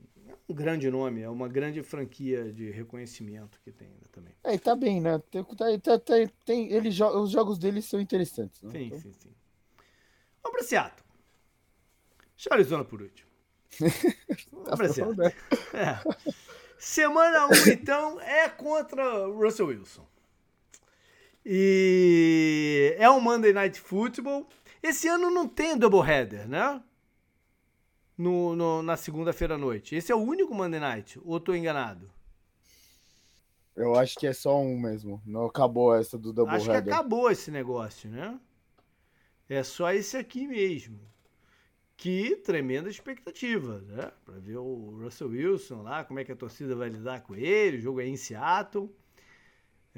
um grande nome, é uma grande franquia de reconhecimento que tem né, também. É, e tá bem, né? Tem, tá, tá, tem, ele, os jogos deles são interessantes. Né? Sim, então... sim, sim. Vamos para Seattle. Deixa Arizona por último. Vamos para Seattle. Né? É. Semana 1, um, então, é contra o Russell Wilson. E é um Monday Night Football. Esse ano não tem doubleheader, né? No, no na segunda-feira à noite. Esse é o único Monday Night, ou tô enganado? Eu acho que é só um mesmo. Não acabou essa do Double Acho header. que acabou esse negócio, né? É só esse aqui mesmo. que tremenda expectativa, né? Para ver o Russell Wilson lá, como é que a torcida vai lidar com ele. O jogo é em Seattle.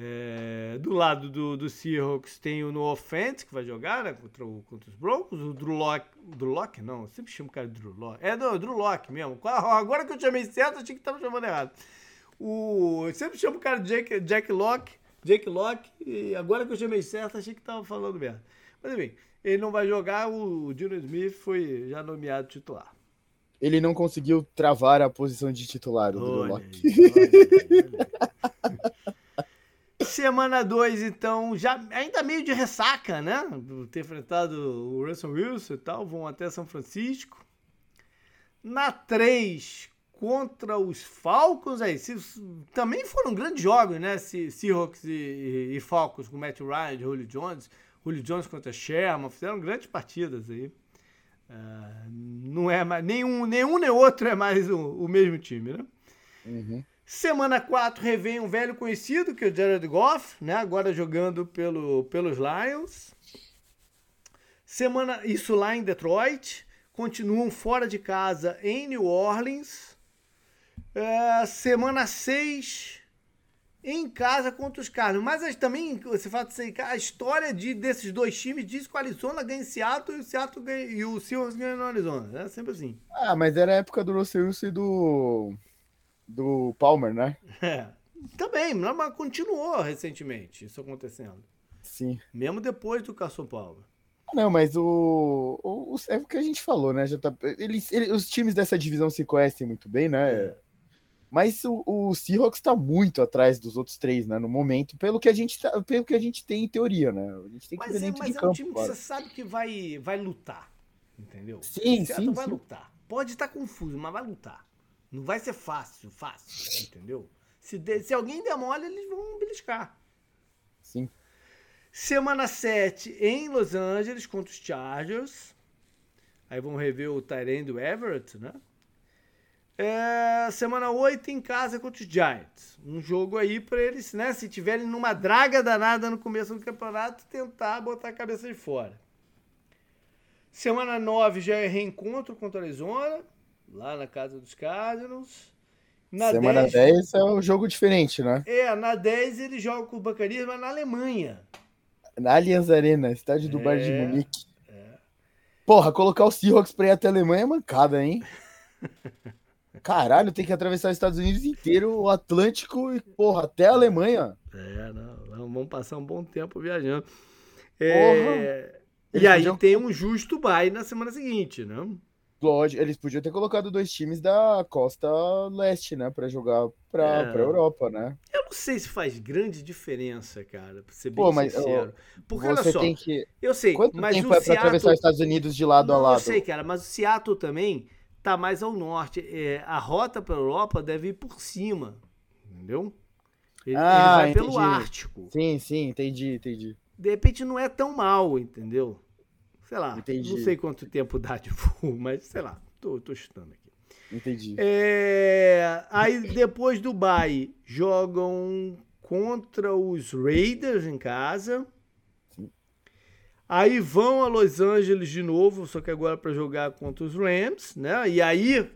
É, do lado do, do Seahawks tem o No Offense, que vai jogar né, contra, o, contra os Broncos. O Drew Locke, Drew Locke? Não, eu sempre chamo o cara de Drew Locke. É, não, Drew Locke mesmo. Agora que eu chamei certo, achei que estava chamando errado. O, eu sempre chamo o cara de Jake, Jack Locke, Jake Locke, e agora que eu chamei certo, achei que estava falando merda. Mas enfim, ele não vai jogar, o Dino Smith foi já nomeado titular. Ele não conseguiu travar a posição de titular, o Locke. Semana 2, então, já ainda meio de ressaca, né? Ter enfrentado o Russell Wilson e tal, vão até São Francisco. Na 3, contra os Falcons, aí, se, também foram grandes jogos, né? Seahawks e, e Falcons com Matt Ryan, Julio Jones. Julio Jones contra Sherman, fizeram grandes partidas aí. Uh, não é mais, nenhum, nenhum nem outro é mais o, o mesmo time, né? Uhum. Semana 4 revém um velho conhecido, que é o Jared Goff, né? Agora jogando pelo, pelos Lions. Semana, isso lá em Detroit. Continuam fora de casa em New Orleans. É, semana 6 em casa contra os Cardinals. Mas também, você fala assim, a história de, desses dois times diz que o Arizona ganha em Seattle e o, Seattle ganha, e o Seahawks ganha no Arizona. É sempre assim. Ah, mas era a época do Russell e do do Palmer, né? É. Também, mas continuou recentemente isso acontecendo. Sim. Mesmo depois do Carson Palmer. Não, mas o, o, é o que a gente falou, né? Já tá, eles, eles, os times dessa divisão se conhecem muito bem, né? É. Mas o, o Seahawks está muito atrás dos outros três, né? No momento, pelo que a gente, tá, pelo que a gente tem em teoria, né? A gente tem que mas ver é, mas de é campo, um time que você sabe que vai, vai lutar, entendeu? Sim, sim. vai sim. lutar. Pode estar confuso, mas vai lutar. Não vai ser fácil, fácil, entendeu? Se, de, se alguém demora, eles vão beliscar. Sim. Semana 7 em Los Angeles contra os Chargers. Aí vamos rever o Tyrande do Everett, né? É, semana 8 em casa contra os Giants. Um jogo aí para eles, né? Se tiverem numa draga danada no começo do campeonato, tentar botar a cabeça de fora. Semana 9 já é reencontro contra a Arizona lá na casa dos Cardinals. Na Semana 10, 10 é um jogo diferente, né? É, na 10 ele joga com o Bacarias, mas na Alemanha. Na Allianz Arena, estádio do é, Bayern de Munique. É. Porra, colocar o Seahawks pra ir até a Alemanha é mancada, hein? Caralho, tem que atravessar os Estados Unidos inteiro, o Atlântico e, porra, até a Alemanha. É, não, vamos passar um bom tempo viajando. É, e aí tem um justo bye na semana seguinte, né? Lógico, eles podiam ter colocado dois times da costa leste, né, para jogar para é. Pra Europa, né? Eu não sei se faz grande diferença, cara, pra ser bem Pô, mas, sincero. Porque você olha só, tem que... eu sei, Quanto mas tempo o é Seattle... pra atravessar os Estados Unidos de lado não, a lado? Eu sei, cara, mas o Seattle também tá mais ao norte. É, a rota para Europa deve ir por cima, entendeu? Ele, ah, ele vai entendi. pelo Ártico. Sim, sim, entendi, entendi. De repente não é tão mal, entendeu? Sei lá, Entendi. não sei quanto tempo dá de voo, mas sei lá, tô, tô chutando aqui. Entendi. É, aí depois do Bay jogam contra os Raiders em casa. Sim. Aí vão a Los Angeles de novo, só que agora para jogar contra os Rams, né? E aí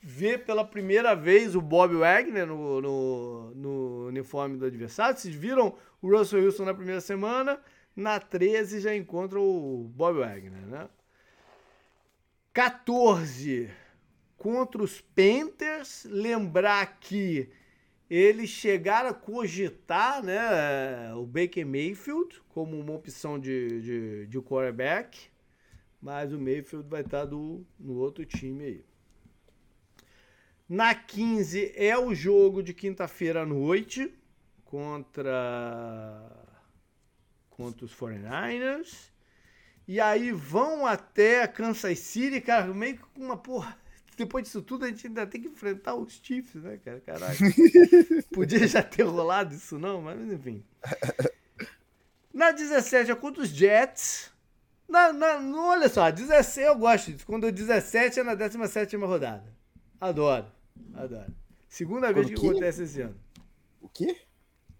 vê pela primeira vez o Bob Wagner no, no, no uniforme do adversário. Vocês viram o Russell Wilson na primeira semana? Na 13 já encontra o Bob Wagner, né? 14 contra os Panthers. Lembrar que eles chegaram a cogitar né, o Baker Mayfield como uma opção de, de, de quarterback, mas o Mayfield vai estar do, no outro time aí. Na 15 é o jogo de quinta-feira à noite contra contra os 49ers. E aí vão até Kansas City, cara, meio que com uma porra. Depois disso tudo, a gente ainda tem que enfrentar os Chiefs, né, cara? Caralho. Podia já ter rolado isso, não, mas enfim. Na 17 é contra os Jets. Na, na, olha só, 17 eu gosto disso. Quando o 17 é na 17 rodada. Adoro. Adoro. Segunda vez que, que acontece esse ano. O quê?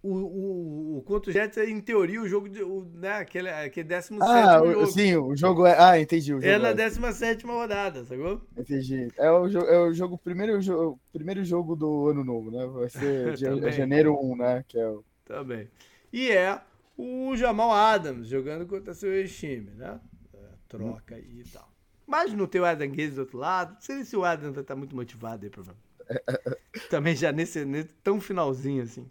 O, o, o contra o Jets é, em teoria, o jogo de. O, né, aquele, aquele 17 ah, jogo. Sim, o jogo é. Ah, entendi. O é na é. 17 rodada, sacou? Entendi. É o, é o jogo, primeiro, jogo, primeiro jogo do ano novo, né? Vai ser de, janeiro 1, né? Que é o... Também. E é o Jamal Adams jogando contra seu ex-time, né? É, troca aí e tal. Mas não tem o Adam Gaze do outro lado. Não sei se o Adam vai estar muito motivado aí, provavelmente. Também já nesse, nesse tão finalzinho assim.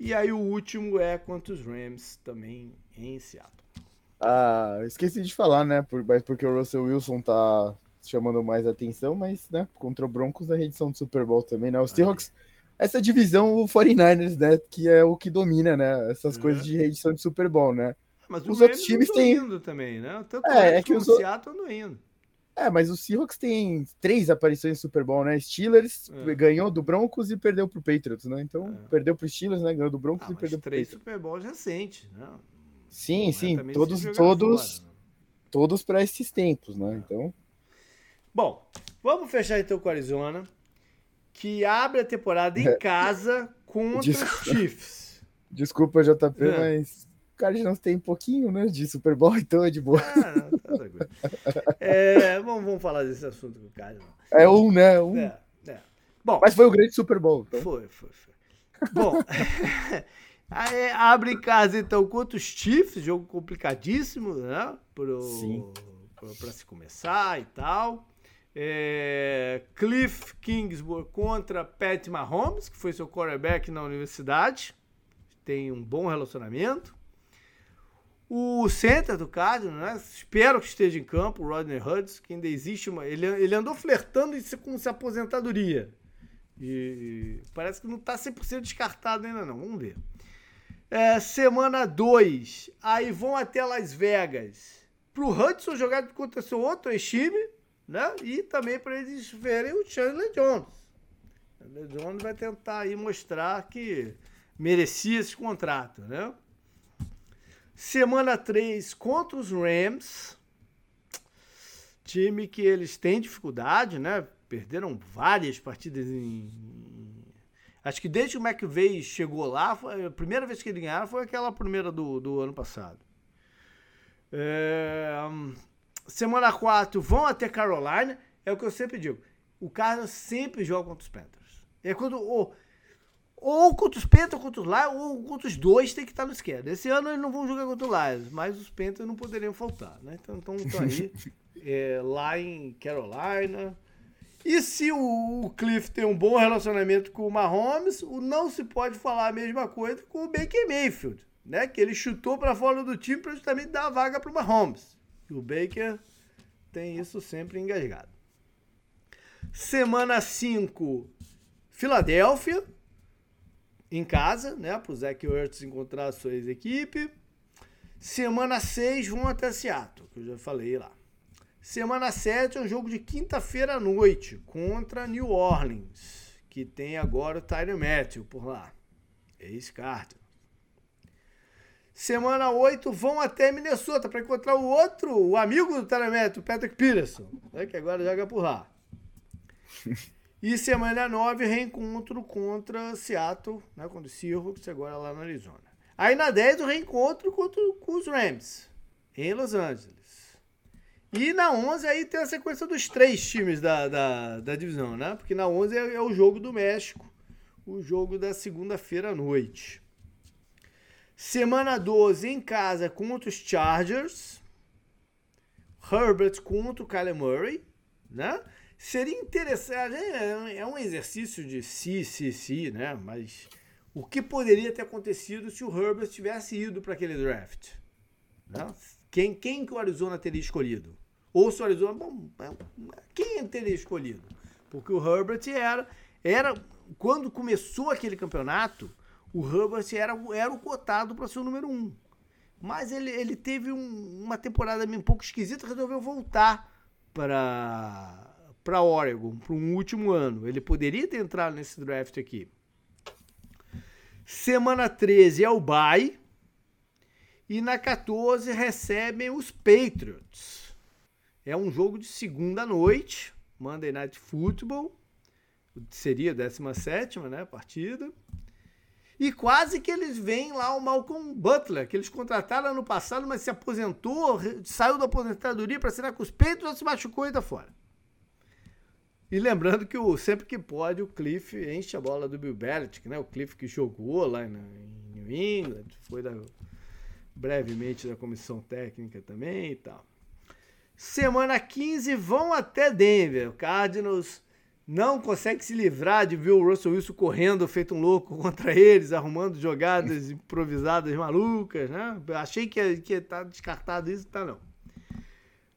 E aí o último é contra os Rams, também em Seattle. Ah, esqueci de falar, né? Por, mas porque o Russell Wilson tá chamando mais atenção, mas, né, contra o Broncos a edição do Super Bowl também, né? Os Seahawks, essa divisão, o 49ers, né, que é o que domina, né? Essas é. coisas de reedição de Super Bowl, né? Mas os outros times têm indo também, né? Tanto é, é que o Seattle não indo. É, mas o Seahawks tem três aparições em Super Bowl, né? Steelers é. ganhou do Broncos e perdeu pro Patriots, né? Então, é. perdeu pro Steelers, né? Ganhou do Broncos ah, e perdeu pro três Super Bowls recentes, né? Sim, Não sim, é todos todos fora, né? todos para esses tempos, né? É. Então, Bom, vamos fechar então com o Arizona, que abre a temporada em é. casa contra Desculpa. os Chiefs. Desculpa, JP, é. mas Cardinals tem um pouquinho, né, de Super Bowl, então é de boa. Ah, não, tá tranquilo. é, vamos, vamos falar desse assunto com o Cardinals. É um, né? Um. É, é. Bom, Mas foi o grande Super Bowl. Então. Foi, foi, foi. Bom, aí, abre em casa então contra os Chiefs, jogo complicadíssimo, né? Para se começar e tal. É, Cliff Kingsbury contra Pat Mahomes, que foi seu quarterback na universidade. Tem um bom relacionamento. O center do Cardinals, né? Espero que esteja em campo, o Rodney Hudson, que ainda existe uma. Ele, ele andou flertando com se aposentadoria. E parece que não está 100% descartado ainda, não. Vamos ver. É, semana 2. Aí vão até Las Vegas. Para o Hudson jogar contra seu outro time, né? E também para eles verem o Chandler Jones. O Chandler Jones vai tentar aí mostrar que merecia esse contrato, né? Semana 3 contra os Rams. Time que eles têm dificuldade, né? Perderam várias partidas em. Acho que desde que o McVeigh chegou lá, a primeira vez que ele ganharam foi aquela primeira do, do ano passado. É... Semana 4 vão até Carolina. É o que eu sempre digo. O cara sempre joga contra os Panthers. É quando. Oh, ou contra os Panthers, ou contra os Lions, ou contra os dois tem que estar no esquerdo. Esse ano eles não vão jogar contra o Lions, mas os Panthers não poderiam faltar, né? Então estão aí, é, lá em Carolina. E se o, o Cliff tem um bom relacionamento com o Mahomes, o não se pode falar a mesma coisa com o Baker Mayfield, né? Que ele chutou para fora do time para justamente dar a vaga para o Mahomes. E o Baker tem isso sempre engasgado. Semana 5, Filadélfia em casa, né? Para o Zach Ertz encontrar a sua ex-equipe. Semana 6 vão até Seattle, que eu já falei lá. Semana 7 é um jogo de quinta-feira à noite contra New Orleans, que tem agora o Tyler Matthew por lá. Ex-Carter. Semana 8 vão até Minnesota para encontrar o outro, o amigo do Tyler Matthew, Patrick Peterson, né, que agora joga por lá. E semana 9, reencontro contra Seattle, né, contra o Seahawks, agora lá no Arizona. Aí na 10, o reencontro contra, com os Rams, em Los Angeles. E na 11, aí tem a sequência dos três times da, da, da divisão, né? Porque na 11 é, é o jogo do México, o jogo da segunda-feira à noite. Semana 12, em casa, contra os Chargers. Herbert contra o Kyler Murray, né? Seria interessante, é, é um exercício de si, si, si, né? Mas o que poderia ter acontecido se o Herbert tivesse ido para aquele draft? Né? Quem, quem que o Arizona teria escolhido? Ou se o Arizona, bom, é, quem teria escolhido? Porque o Herbert era, era quando começou aquele campeonato, o Herbert era, era o cotado para ser o número um. Mas ele, ele teve um, uma temporada um pouco esquisita, resolveu voltar para para Oregon para um último ano. Ele poderia ter entrado nesse draft aqui. Semana 13 é o bye. E na 14 recebem os Patriots. É um jogo de segunda noite, Monday Night Football. Seria a 17 né, partida. E quase que eles veem lá o Malcolm Butler, que eles contrataram ano passado, mas se aposentou, saiu da aposentadoria para assinar com os ou se machucou e tá fora. E lembrando que o, sempre que pode, o Cliff enche a bola do Bill Belichick, né? O Cliff que jogou lá em New England, foi da, brevemente da comissão técnica também e tal. Semana 15 vão até Denver. O Cardinals não consegue se livrar de ver o Russell Wilson correndo feito um louco contra eles, arrumando jogadas improvisadas malucas, né? Achei que que tá descartado isso, tá não.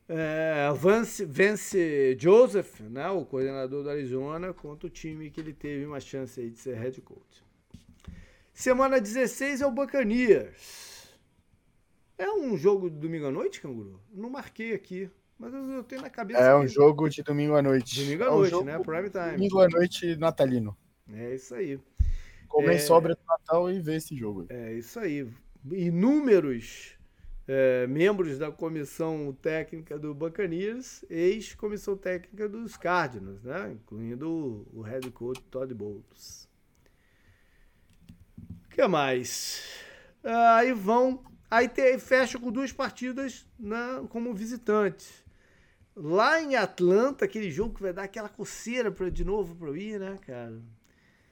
É, Vance, Vance Joseph, né, o coordenador do Arizona, contra o time que ele teve uma chance aí de ser head coach. Semana 16 é o Buccaneers. É um jogo de domingo à noite, Canguru? Não marquei aqui. Mas eu tenho na cabeça. É um jogo de domingo à noite. Domingo à é um noite, né? Prime time. Domingo à noite natalino. É isso aí. Comer é... sobra do Natal e ver esse jogo. É isso aí. Inúmeros é, membros da comissão técnica do Buccaneers, ex-comissão técnica dos Cardinals, né? Incluindo o, head coach Todd Bowles. O que mais? Aí vão. Aí fecha com duas partidas né, como visitante. Lá em Atlanta, aquele jogo que vai dar aquela coceira pra, de novo pra eu ir, né, cara?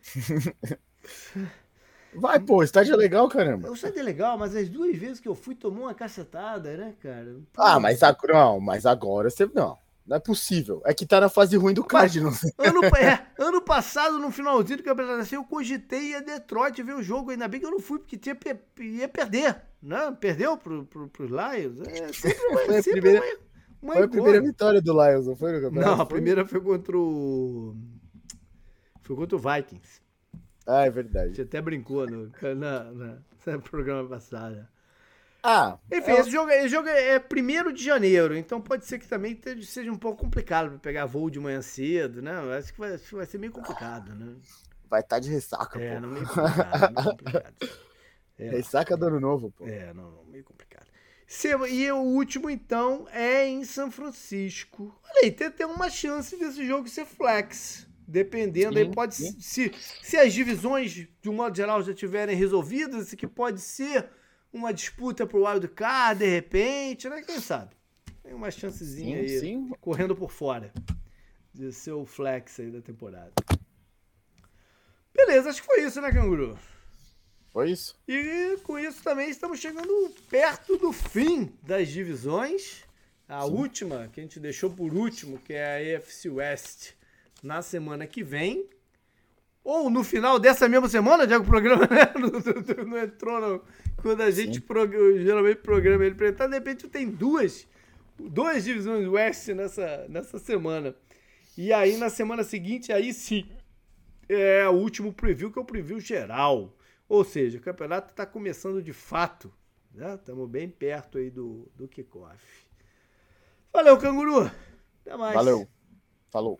Vai, pô, estádio é legal, caramba. O estádio é legal, mas as duas vezes que eu fui tomou uma cacetada, né, cara? Pô. Ah, mas, não, mas agora você. Não, não é possível. É que tá na fase ruim do Cardinals. Ano, é, ano passado, no finalzinho do campeonato assim, eu cogitei ir a Detroit ver o jogo. Ainda bem que eu não fui, porque tinha, ia perder. Né? Perdeu pro, pro, pros Lions. É sempre, sempre primeira... Uma foi a primeira vitória do Lions, não foi? No não, a primeira foi contra o. Foi contra o Vikings. Ah, é verdade. A gente até brincou no, na, na, programa passado. Ah. Enfim, é... esse jogo, esse jogo é 1 de janeiro, então pode ser que também seja um pouco complicado para pegar voo de manhã cedo, né? Acho que vai, acho que vai ser meio complicado, né? Vai estar tá de ressaca, é, pô. Não, meio complicado, meio complicado. É, ressaca do ano novo, pô. É, não, não, meio complicado. E o último, então, é em São Francisco. Olha aí, tem, tem uma chance desse jogo ser flex. Dependendo, sim, aí pode se, se as divisões, de um modo geral, já tiverem resolvidas, que pode ser uma disputa pro wild card, de repente, né? Quem sabe? Tem uma chancezinha sim, aí, sim. correndo por fora de ser o flex aí da temporada. Beleza, acho que foi isso, né, Canguru? Foi isso. E com isso também estamos chegando perto do fim das divisões. A Sim. última, que a gente deixou por último, que é a AFC West, na semana que vem. Ou no final dessa mesma semana, já que o programa né? não, não, entrou, não. Quando a gente prog geralmente programa ele para entrar, de repente tem duas, duas divisões West nessa, nessa semana. E aí na semana seguinte, aí sim, é o último preview, que é o preview geral. Ou seja, o campeonato está começando de fato. Estamos né? bem perto aí do, do kickoff. Valeu, canguru. Até mais. Valeu. Falou.